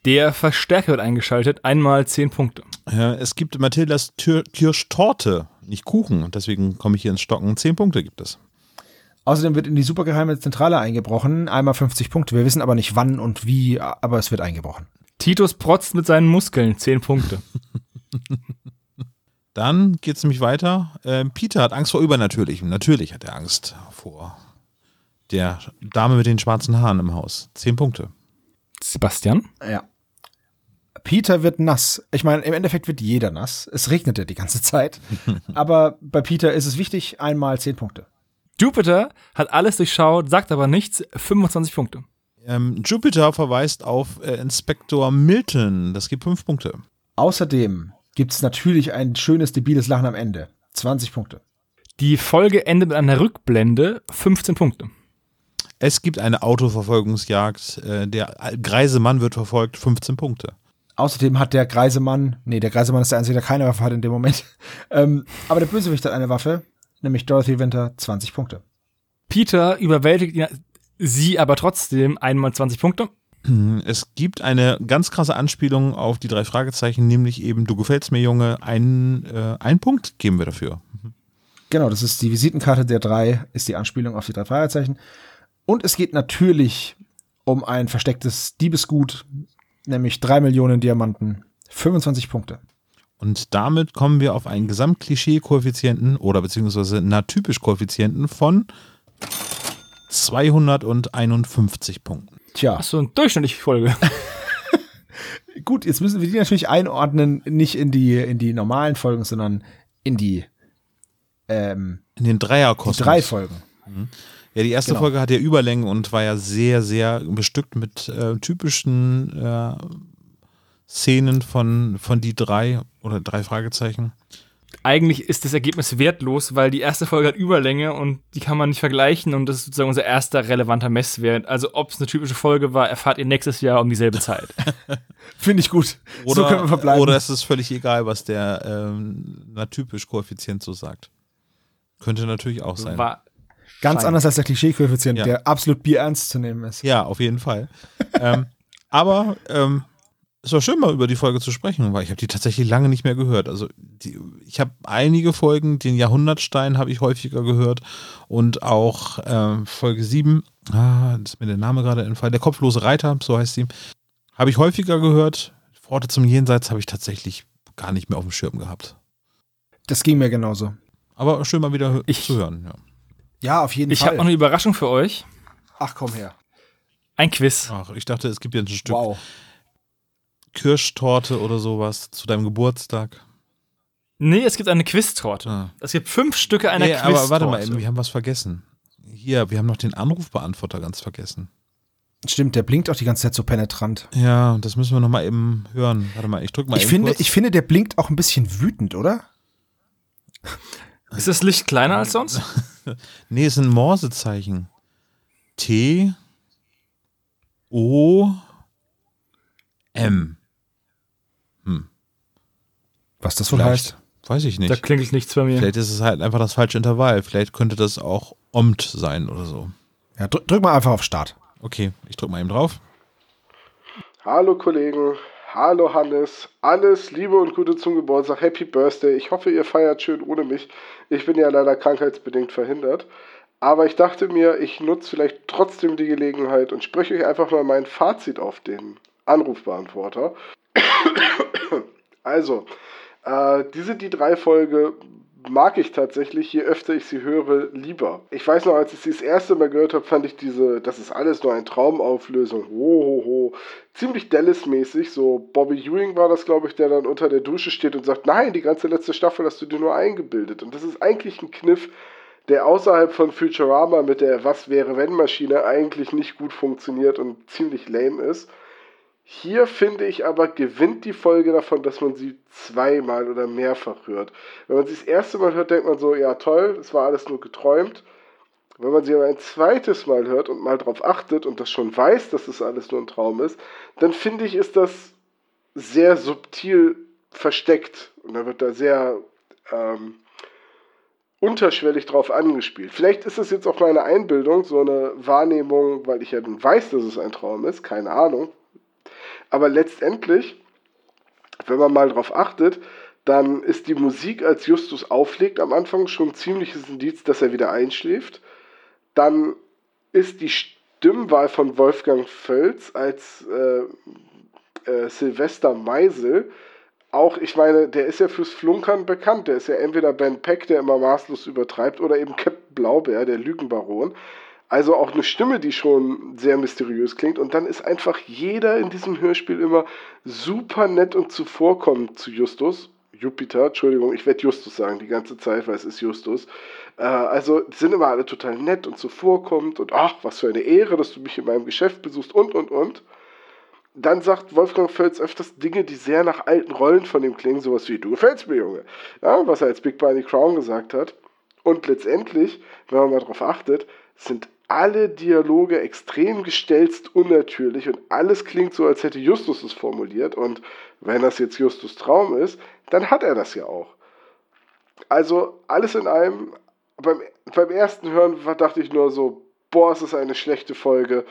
Der Verstärker wird eingeschaltet, einmal 10 Punkte. Äh, es gibt Mathildas Tür Kirschtorte, nicht Kuchen. Und deswegen komme ich hier ins Stocken. Zehn Punkte gibt es. Außerdem wird in die supergeheime Zentrale eingebrochen, einmal 50 Punkte. Wir wissen aber nicht wann und wie, aber es wird eingebrochen. Titus protzt mit seinen Muskeln, 10 Punkte. Dann geht es nämlich weiter. Ähm, Peter hat Angst vor Übernatürlichem. Natürlich hat er Angst vor der Dame mit den schwarzen Haaren im Haus. Zehn Punkte. Sebastian? Ja. Peter wird nass. Ich meine, im Endeffekt wird jeder nass. Es regnete die ganze Zeit. aber bei Peter ist es wichtig, einmal 10 Punkte. Jupiter hat alles durchschaut, sagt aber nichts, 25 Punkte. Ähm, Jupiter verweist auf äh, Inspektor Milton. Das gibt fünf Punkte. Außerdem gibt es natürlich ein schönes, debiles Lachen am Ende. 20 Punkte. Die Folge endet mit einer Rückblende, 15 Punkte. Es gibt eine Autoverfolgungsjagd. Äh, der greise Mann wird verfolgt. 15 Punkte. Außerdem hat der greise Mann, nee, der greise Mann ist der Einzige, der keine Waffe hat in dem Moment. ähm, aber der Bösewicht hat eine Waffe, nämlich Dorothy Winter, 20 Punkte. Peter überwältigt ihn, sie aber trotzdem einmal 20 Punkte. Es gibt eine ganz krasse Anspielung auf die drei Fragezeichen, nämlich eben, du gefällst mir, Junge, ein, äh, ein Punkt geben wir dafür. Genau, das ist die Visitenkarte der drei, ist die Anspielung auf die drei Fragezeichen. Und es geht natürlich um ein verstecktes Diebesgut, nämlich drei Millionen Diamanten, 25 Punkte. Und damit kommen wir auf einen Gesamtklischee-Koeffizienten oder beziehungsweise Natypisch-Koeffizienten von 251 Punkten. Tja, Achso, eine durchschnittliche Folge. gut, jetzt müssen wir die natürlich einordnen, nicht in die, in die normalen Folgen, sondern in die, ähm, In den die Dreierkosmos. drei Folgen. Ja, die erste Genau. Folge hat ja Überlänge und war ja sehr, sehr bestückt mit äh, typischen äh, Szenen von, von die drei oder drei Fragezeichen. Eigentlich ist das Ergebnis wertlos, weil die erste Folge hat Überlänge und die kann man nicht vergleichen und das ist sozusagen unser erster relevanter Messwert. Also ob es eine typische Folge war, erfahrt ihr nächstes Jahr um dieselbe Zeit. Finde ich gut. Oder, so können wir verbleiben. oder es ist völlig egal, was der ähm, Natypisch-Koeffizient so sagt. Könnte natürlich auch sein. War Ganz Schein. anders als der Klischee-Koeffizient, Ja. der absolut bierernst zu nehmen ist. Ja, auf jeden Fall. ähm, aber ähm, es war schön, mal über die Folge zu sprechen, weil ich habe die tatsächlich lange nicht mehr gehört. Also die, ich habe einige Folgen, den Jahrhundertstein habe ich häufiger gehört und auch ähm, Folge 7, ah, das ist mir der Name gerade entfallen, der kopflose Reiter, so heißt sie, habe ich häufiger gehört. Worte zum Jenseits habe ich tatsächlich gar nicht mehr auf dem Schirm gehabt. Das ging mir genauso. Aber schön mal wieder Ich- zu hören. Ja. Ja, auf jeden Ich Fall. habe noch eine Überraschung für euch. Ach, komm her. Ein Quiz. Ach, ich dachte, es gibt jetzt ein Stück Wow. Kirschtorte oder sowas zu deinem Geburtstag. Nee, es gibt eine Quiztorte. Ah. Es gibt fünf Stücke einer Nee, Quiztorte. aber warte mal, eben, wir haben was vergessen. Hier, wir haben noch den Anrufbeantworter ganz vergessen. Stimmt, der blinkt auch die ganze Zeit so penetrant. Ja, das müssen wir noch mal eben hören. Warte mal, ich drück mal Ich eben finde, kurz. ich finde, der blinkt auch ein bisschen wütend, oder? Ist das Licht kleiner als sonst? nee, es ist ein Morsezeichen. T O M. Was das wohl Vielleicht. heißt. Weiß ich nicht. Da klingelt nichts bei mir. Vielleicht ist es halt einfach das falsche Intervall. Vielleicht könnte das auch Omt sein oder so. Ja, drück, drück mal einfach auf Start. Okay, ich drück mal eben drauf. Hallo Kollegen, hallo Hannes, alles Liebe und Gute zum Geburtstag, Happy Birthday. Ich hoffe, ihr feiert schön ohne mich. Ich bin ja leider krankheitsbedingt verhindert. Aber ich dachte mir, ich nutze vielleicht trotzdem die Gelegenheit und spreche euch einfach mal mein Fazit auf den Anrufbeantworter. Also, äh, diese die drei Folge mag ich tatsächlich, je öfter ich sie höre, lieber. Ich weiß noch, als ich sie das erste Mal gehört habe, fand ich diese, das ist alles nur ein Traumauflösung, ho, ho, ho, ziemlich Dallas-mäßig. So Bobby Ewing war das, glaube ich, der dann unter der Dusche steht und sagt, nein, die ganze letzte Staffel hast du dir nur eingebildet. Und das ist eigentlich ein Kniff, der außerhalb von Futurama mit der Was wäre wenn Maschine eigentlich nicht gut funktioniert und ziemlich lame ist. Hier finde ich aber, gewinnt die Folge davon, dass man sie zweimal oder mehrfach hört. Wenn man sie das erste Mal hört, denkt man so, ja toll, es war alles nur geträumt. Wenn man sie aber ein zweites Mal hört und mal darauf achtet und das schon weiß, dass es alles nur ein Traum ist, dann finde ich, ist das sehr subtil versteckt. Und da wird da sehr ähm, unterschwellig drauf angespielt. Vielleicht ist es jetzt auch meine Einbildung, so eine Wahrnehmung, weil ich ja nun weiß, dass es ein Traum ist, keine Ahnung. Aber letztendlich, wenn man mal drauf achtet, dann ist die Musik, als Justus auflegt, am Anfang schon ein ziemliches Indiz, dass er wieder einschläft. Dann ist die Stimmwahl von Wolfgang Völz als äh, äh, Sylvester Meisel auch, ich meine, der ist ja fürs Flunkern bekannt. Der ist ja entweder Ben Peck, der immer maßlos übertreibt, oder eben Captain Blaubeer, der Lügenbaron. Also auch eine Stimme, die schon sehr mysteriös klingt. Und dann ist einfach jeder in diesem Hörspiel immer super nett und zuvorkommend zu Justus. Jupiter, Entschuldigung, ich werde Justus sagen die ganze Zeit, weil es ist Justus. Äh, also sind immer alle total nett und zuvorkommend und ach, was für eine Ehre, dass du mich in meinem Geschäft besuchst und und und. Dann sagt Wolfgang Völz öfters Dinge, die sehr nach alten Rollen von ihm klingen, sowas wie, du gefällst mir, Junge. Ja, was er als Big Barney Crown gesagt hat. Und letztendlich, wenn man mal darauf achtet, sind alle Dialoge extrem gestelzt unnatürlich und alles klingt so, als hätte Justus es formuliert. Und wenn das jetzt Justus Traum ist, dann hat er das ja auch. Also alles in allem, beim, beim ersten Hören dachte ich nur so, boah, es ist eine schlechte Folge.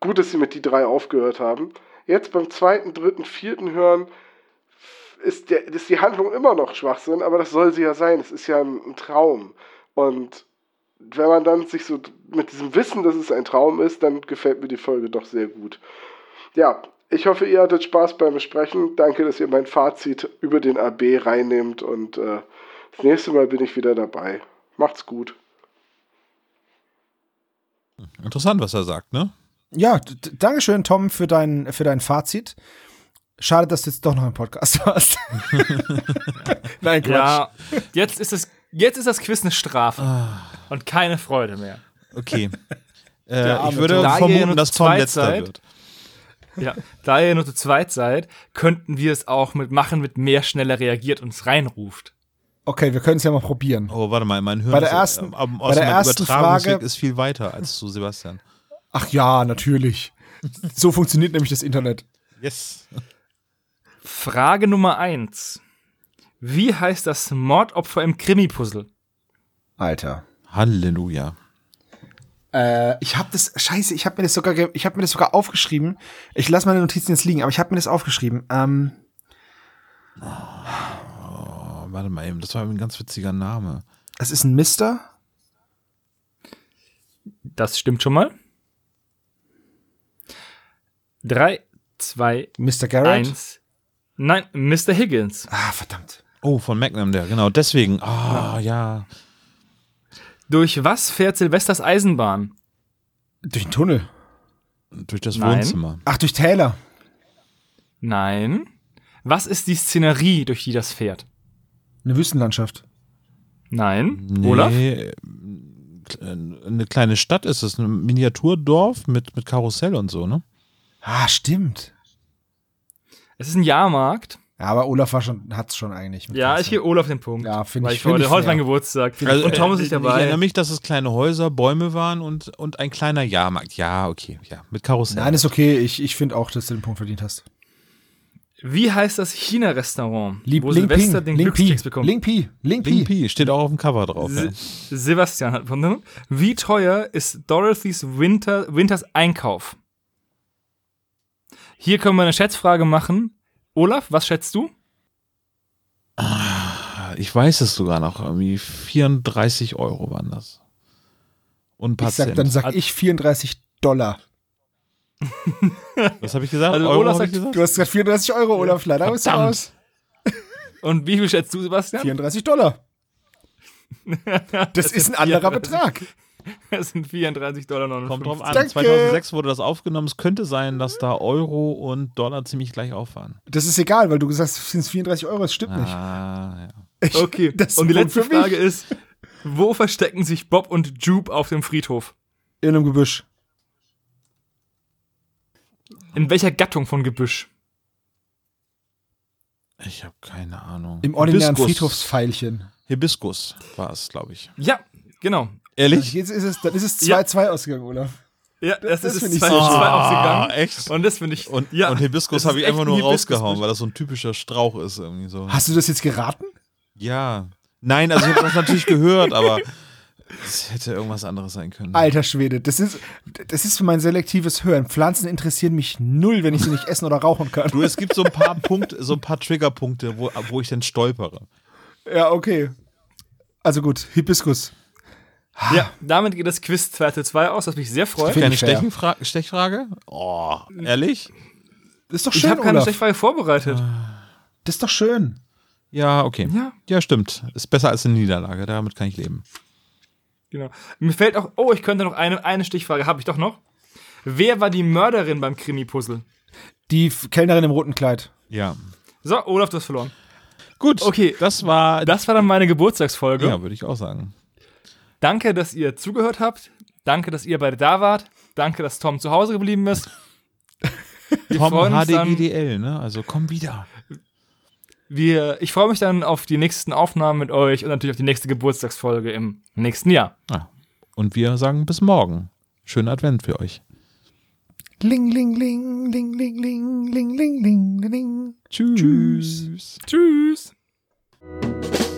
Gut, dass sie mit die drei aufgehört haben. Jetzt beim zweiten, dritten, vierten Hören ist, der, ist die Handlung immer noch Schwachsinn, aber das soll sie ja sein. Es ist ja ein, ein Traum. Und wenn man dann sich so mit diesem Wissen, dass es ein Traum ist, dann gefällt mir die Folge doch sehr gut. Ja, ich hoffe, ihr hattet Spaß beim Besprechen. Danke, dass ihr mein Fazit über den AB reinnehmt und äh, das nächste Mal bin ich wieder dabei. Macht's gut. Interessant, was er sagt, ne? Ja, Dankeschön, Tom, für dein, für dein Fazit. Schade, dass du jetzt doch noch einen Podcast hast. Nein, Quatsch. Ja, jetzt ist es, jetzt ist das Quiz eine Strafe und keine Freude mehr. Okay. Äh, ich würde. Da vermuten, dass Tom letzter seid. wird. Ja, da ihr nur zu zweit seid, könnten wir es auch mit machen, mit mehr schneller reagiert und es reinruft. Okay, wir können es ja mal probieren. Oh, warte mal, mein Hirn Bei der ist, ersten- äh, am- bei aus der ersten Frage- ist viel weiter als zu Sebastian. Ach ja, natürlich. So funktioniert nämlich das Internet. Yes. Frage Nummer eins: Wie heißt das Mordopfer im Krimi-Puzzle? Alter. Halleluja. Äh, ich habe das, scheiße, ich habe mir das sogar, ich habe mir das sogar aufgeschrieben. Ich lasse meine Notizen jetzt liegen, aber ich habe mir das aufgeschrieben. Ähm, Oh, warte mal eben, das war ein ganz witziger Name. es ist ein Mister. Das stimmt schon mal. Drei, zwei, Mr. Garrett. eins. Nein, Mr. Higgins. Ah, verdammt. Oh, von Magnum, der, genau. Deswegen. Ah, ja. Durch was fährt Silvesters Eisenbahn? Durch den Tunnel. Durch das Nein. Wohnzimmer. Ach, durch Täler. Nein. Was ist die Szenerie, durch die das fährt? Eine Wüstenlandschaft. Nein. Nee, Olaf? Eine kleine Stadt ist es, ein Miniaturdorf mit, mit Karussell und so, ne? Ah, stimmt. Es ist ein Jahrmarkt. Ja, aber Olaf war schon, hat's schon eigentlich. mit Ja, ich gebe Olaf den Punkt. Ja, finde ich- ich find heute, ich heute ist mein Geburtstag. Also, und Tom ist äh, Ich dabei. erinnere mich, dass es kleine Häuser, Bäume waren und, und ein kleiner Jahrmarkt. Ja, okay, ja, mit Karussell. Nein, ist okay. Ich, ich finde auch, dass du den Punkt verdient hast. Wie heißt das China-Restaurant, Lieb, wo Ling Silvester Ping, den Ling Glückskeks Pi, bekommt? Ling Pi, Ling Pi. P steht auch auf dem Cover drauf. Ja. Se Sebastian hat von Wie teuer ist Dorothys Winter, Winters Einkauf? Hier können wir eine Schätzfrage machen. Olaf, was schätzt du? Ich weiß es sogar noch. Irgendwie 34 Euro waren das. Und ein paar Ich sag, dann Cent. sag ich 34 Dollar. Was habe ich gesagt? Also Euro Olaf sagt- gesagt? Du hast gesagt 34 Euro, Olaf. Leider bist du raus. Und wie viel schätzt du, Sebastian? 34 Dollar. Das ist ein anderer 34. Betrag. Das sind 34,59 Dollar. Kommt drauf an. Danke. 2006 wurde das aufgenommen. Es könnte sein, dass da Euro und Dollar ziemlich gleich auf waren. Das ist egal, weil du gesagt hast, es sind 34 Euro. Das stimmt nicht. Ah, ja. Ich, Okay, das ist und die letzte. Frage ist, wo verstecken sich Bob und Jupe auf dem Friedhof? In einem Gebüsch. In welcher Gattung von Gebüsch? Ich habe keine Ahnung. Im ordinären Hibiskus. Friedhofspfeilchen. Hibiskus war es, glaube ich. Ja, genau. Ehrlich? Jetzt ist es, dann ist es Ja. 2-2 ausgegangen, Olaf. Ja, das, das ist find es ich zwei, sehr schön. zwei Ah, ausgegangen. echt? Und das finde ich. Und, ja, und Hibiskus habe ich einfach nur rausgehauen, weil das so ein typischer Strauch ist irgendwie so. Hast du das jetzt geraten? Ja. Nein, also ich habe das natürlich gehört, aber es hätte irgendwas anderes sein können. Alter Schwede, das ist, das ist für mein selektives Hören. Pflanzen interessieren mich null, wenn ich sie nicht essen oder rauchen kann. Du, es gibt so ein paar Punkte, so ein paar Triggerpunkte, wo, wo ich dann stolpere. Ja, okay. Also gut, Hibiskus. Ja, damit geht das Quiz 2 zu 2 aus, was mich sehr freut. Keine ich. Stechenfra Stechfrage? Oh, ehrlich? Das ist doch Ich schön, habe keine Olaf. Stechfrage vorbereitet. Das ist doch schön. Ja, okay. Ja. Ja, stimmt. Ist besser als eine Niederlage, damit kann ich leben. Genau. Mir fällt auch, oh, ich könnte noch eine, eine Stichfrage, habe ich doch noch. Wer war die Mörderin beim Krimi-Puzzle? Die F- Kellnerin im roten Kleid. Ja. So, Olaf, du hast verloren. Gut, Okay. das war. Das war dann meine Geburtstagsfolge. ja, würde ich auch sagen. Danke, dass ihr zugehört habt. Danke, dass ihr beide da wart. Danke, dass Tom zu Hause geblieben ist. Wir Tom freuen uns dann, HDGDL, ne? Also komm wieder. wir, ich freue mich dann auf die nächsten Aufnahmen mit euch und natürlich auf die nächste Geburtstagsfolge im nächsten Jahr. Ah. Und wir sagen bis morgen. Schönen Advent für euch. Ling, ling, ling, ling, ling, ling, ling, ling, ling, ling. Tschüss. Tschüss. Psst,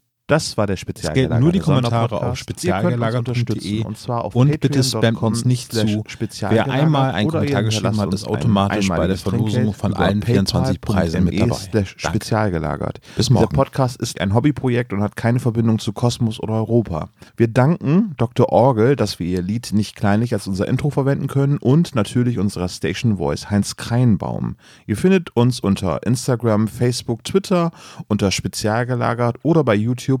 Das war der Es spezial gelten nur die Kommentare auf spezialgelagert.de und zwar auf und bitte spammt uns nicht zu. Wer einmal einen Kommentar geschrieben hat, ist automatisch bei der Verlosung von allen 24 Preisen mit dabei. Spezialgelagert. Bis morgen. Podcast ist ein Hobbyprojekt und hat keine Verbindung zu Kosmos oder Europa. Wir danken Dr. Orgel, dass wir ihr Lied nicht kleinlich als unser Intro verwenden können und natürlich unserer Station Voice Heinz Kreinbaum. Ihr findet uns unter Instagram, Facebook, Twitter unter Spezialgelagert oder bei YouTube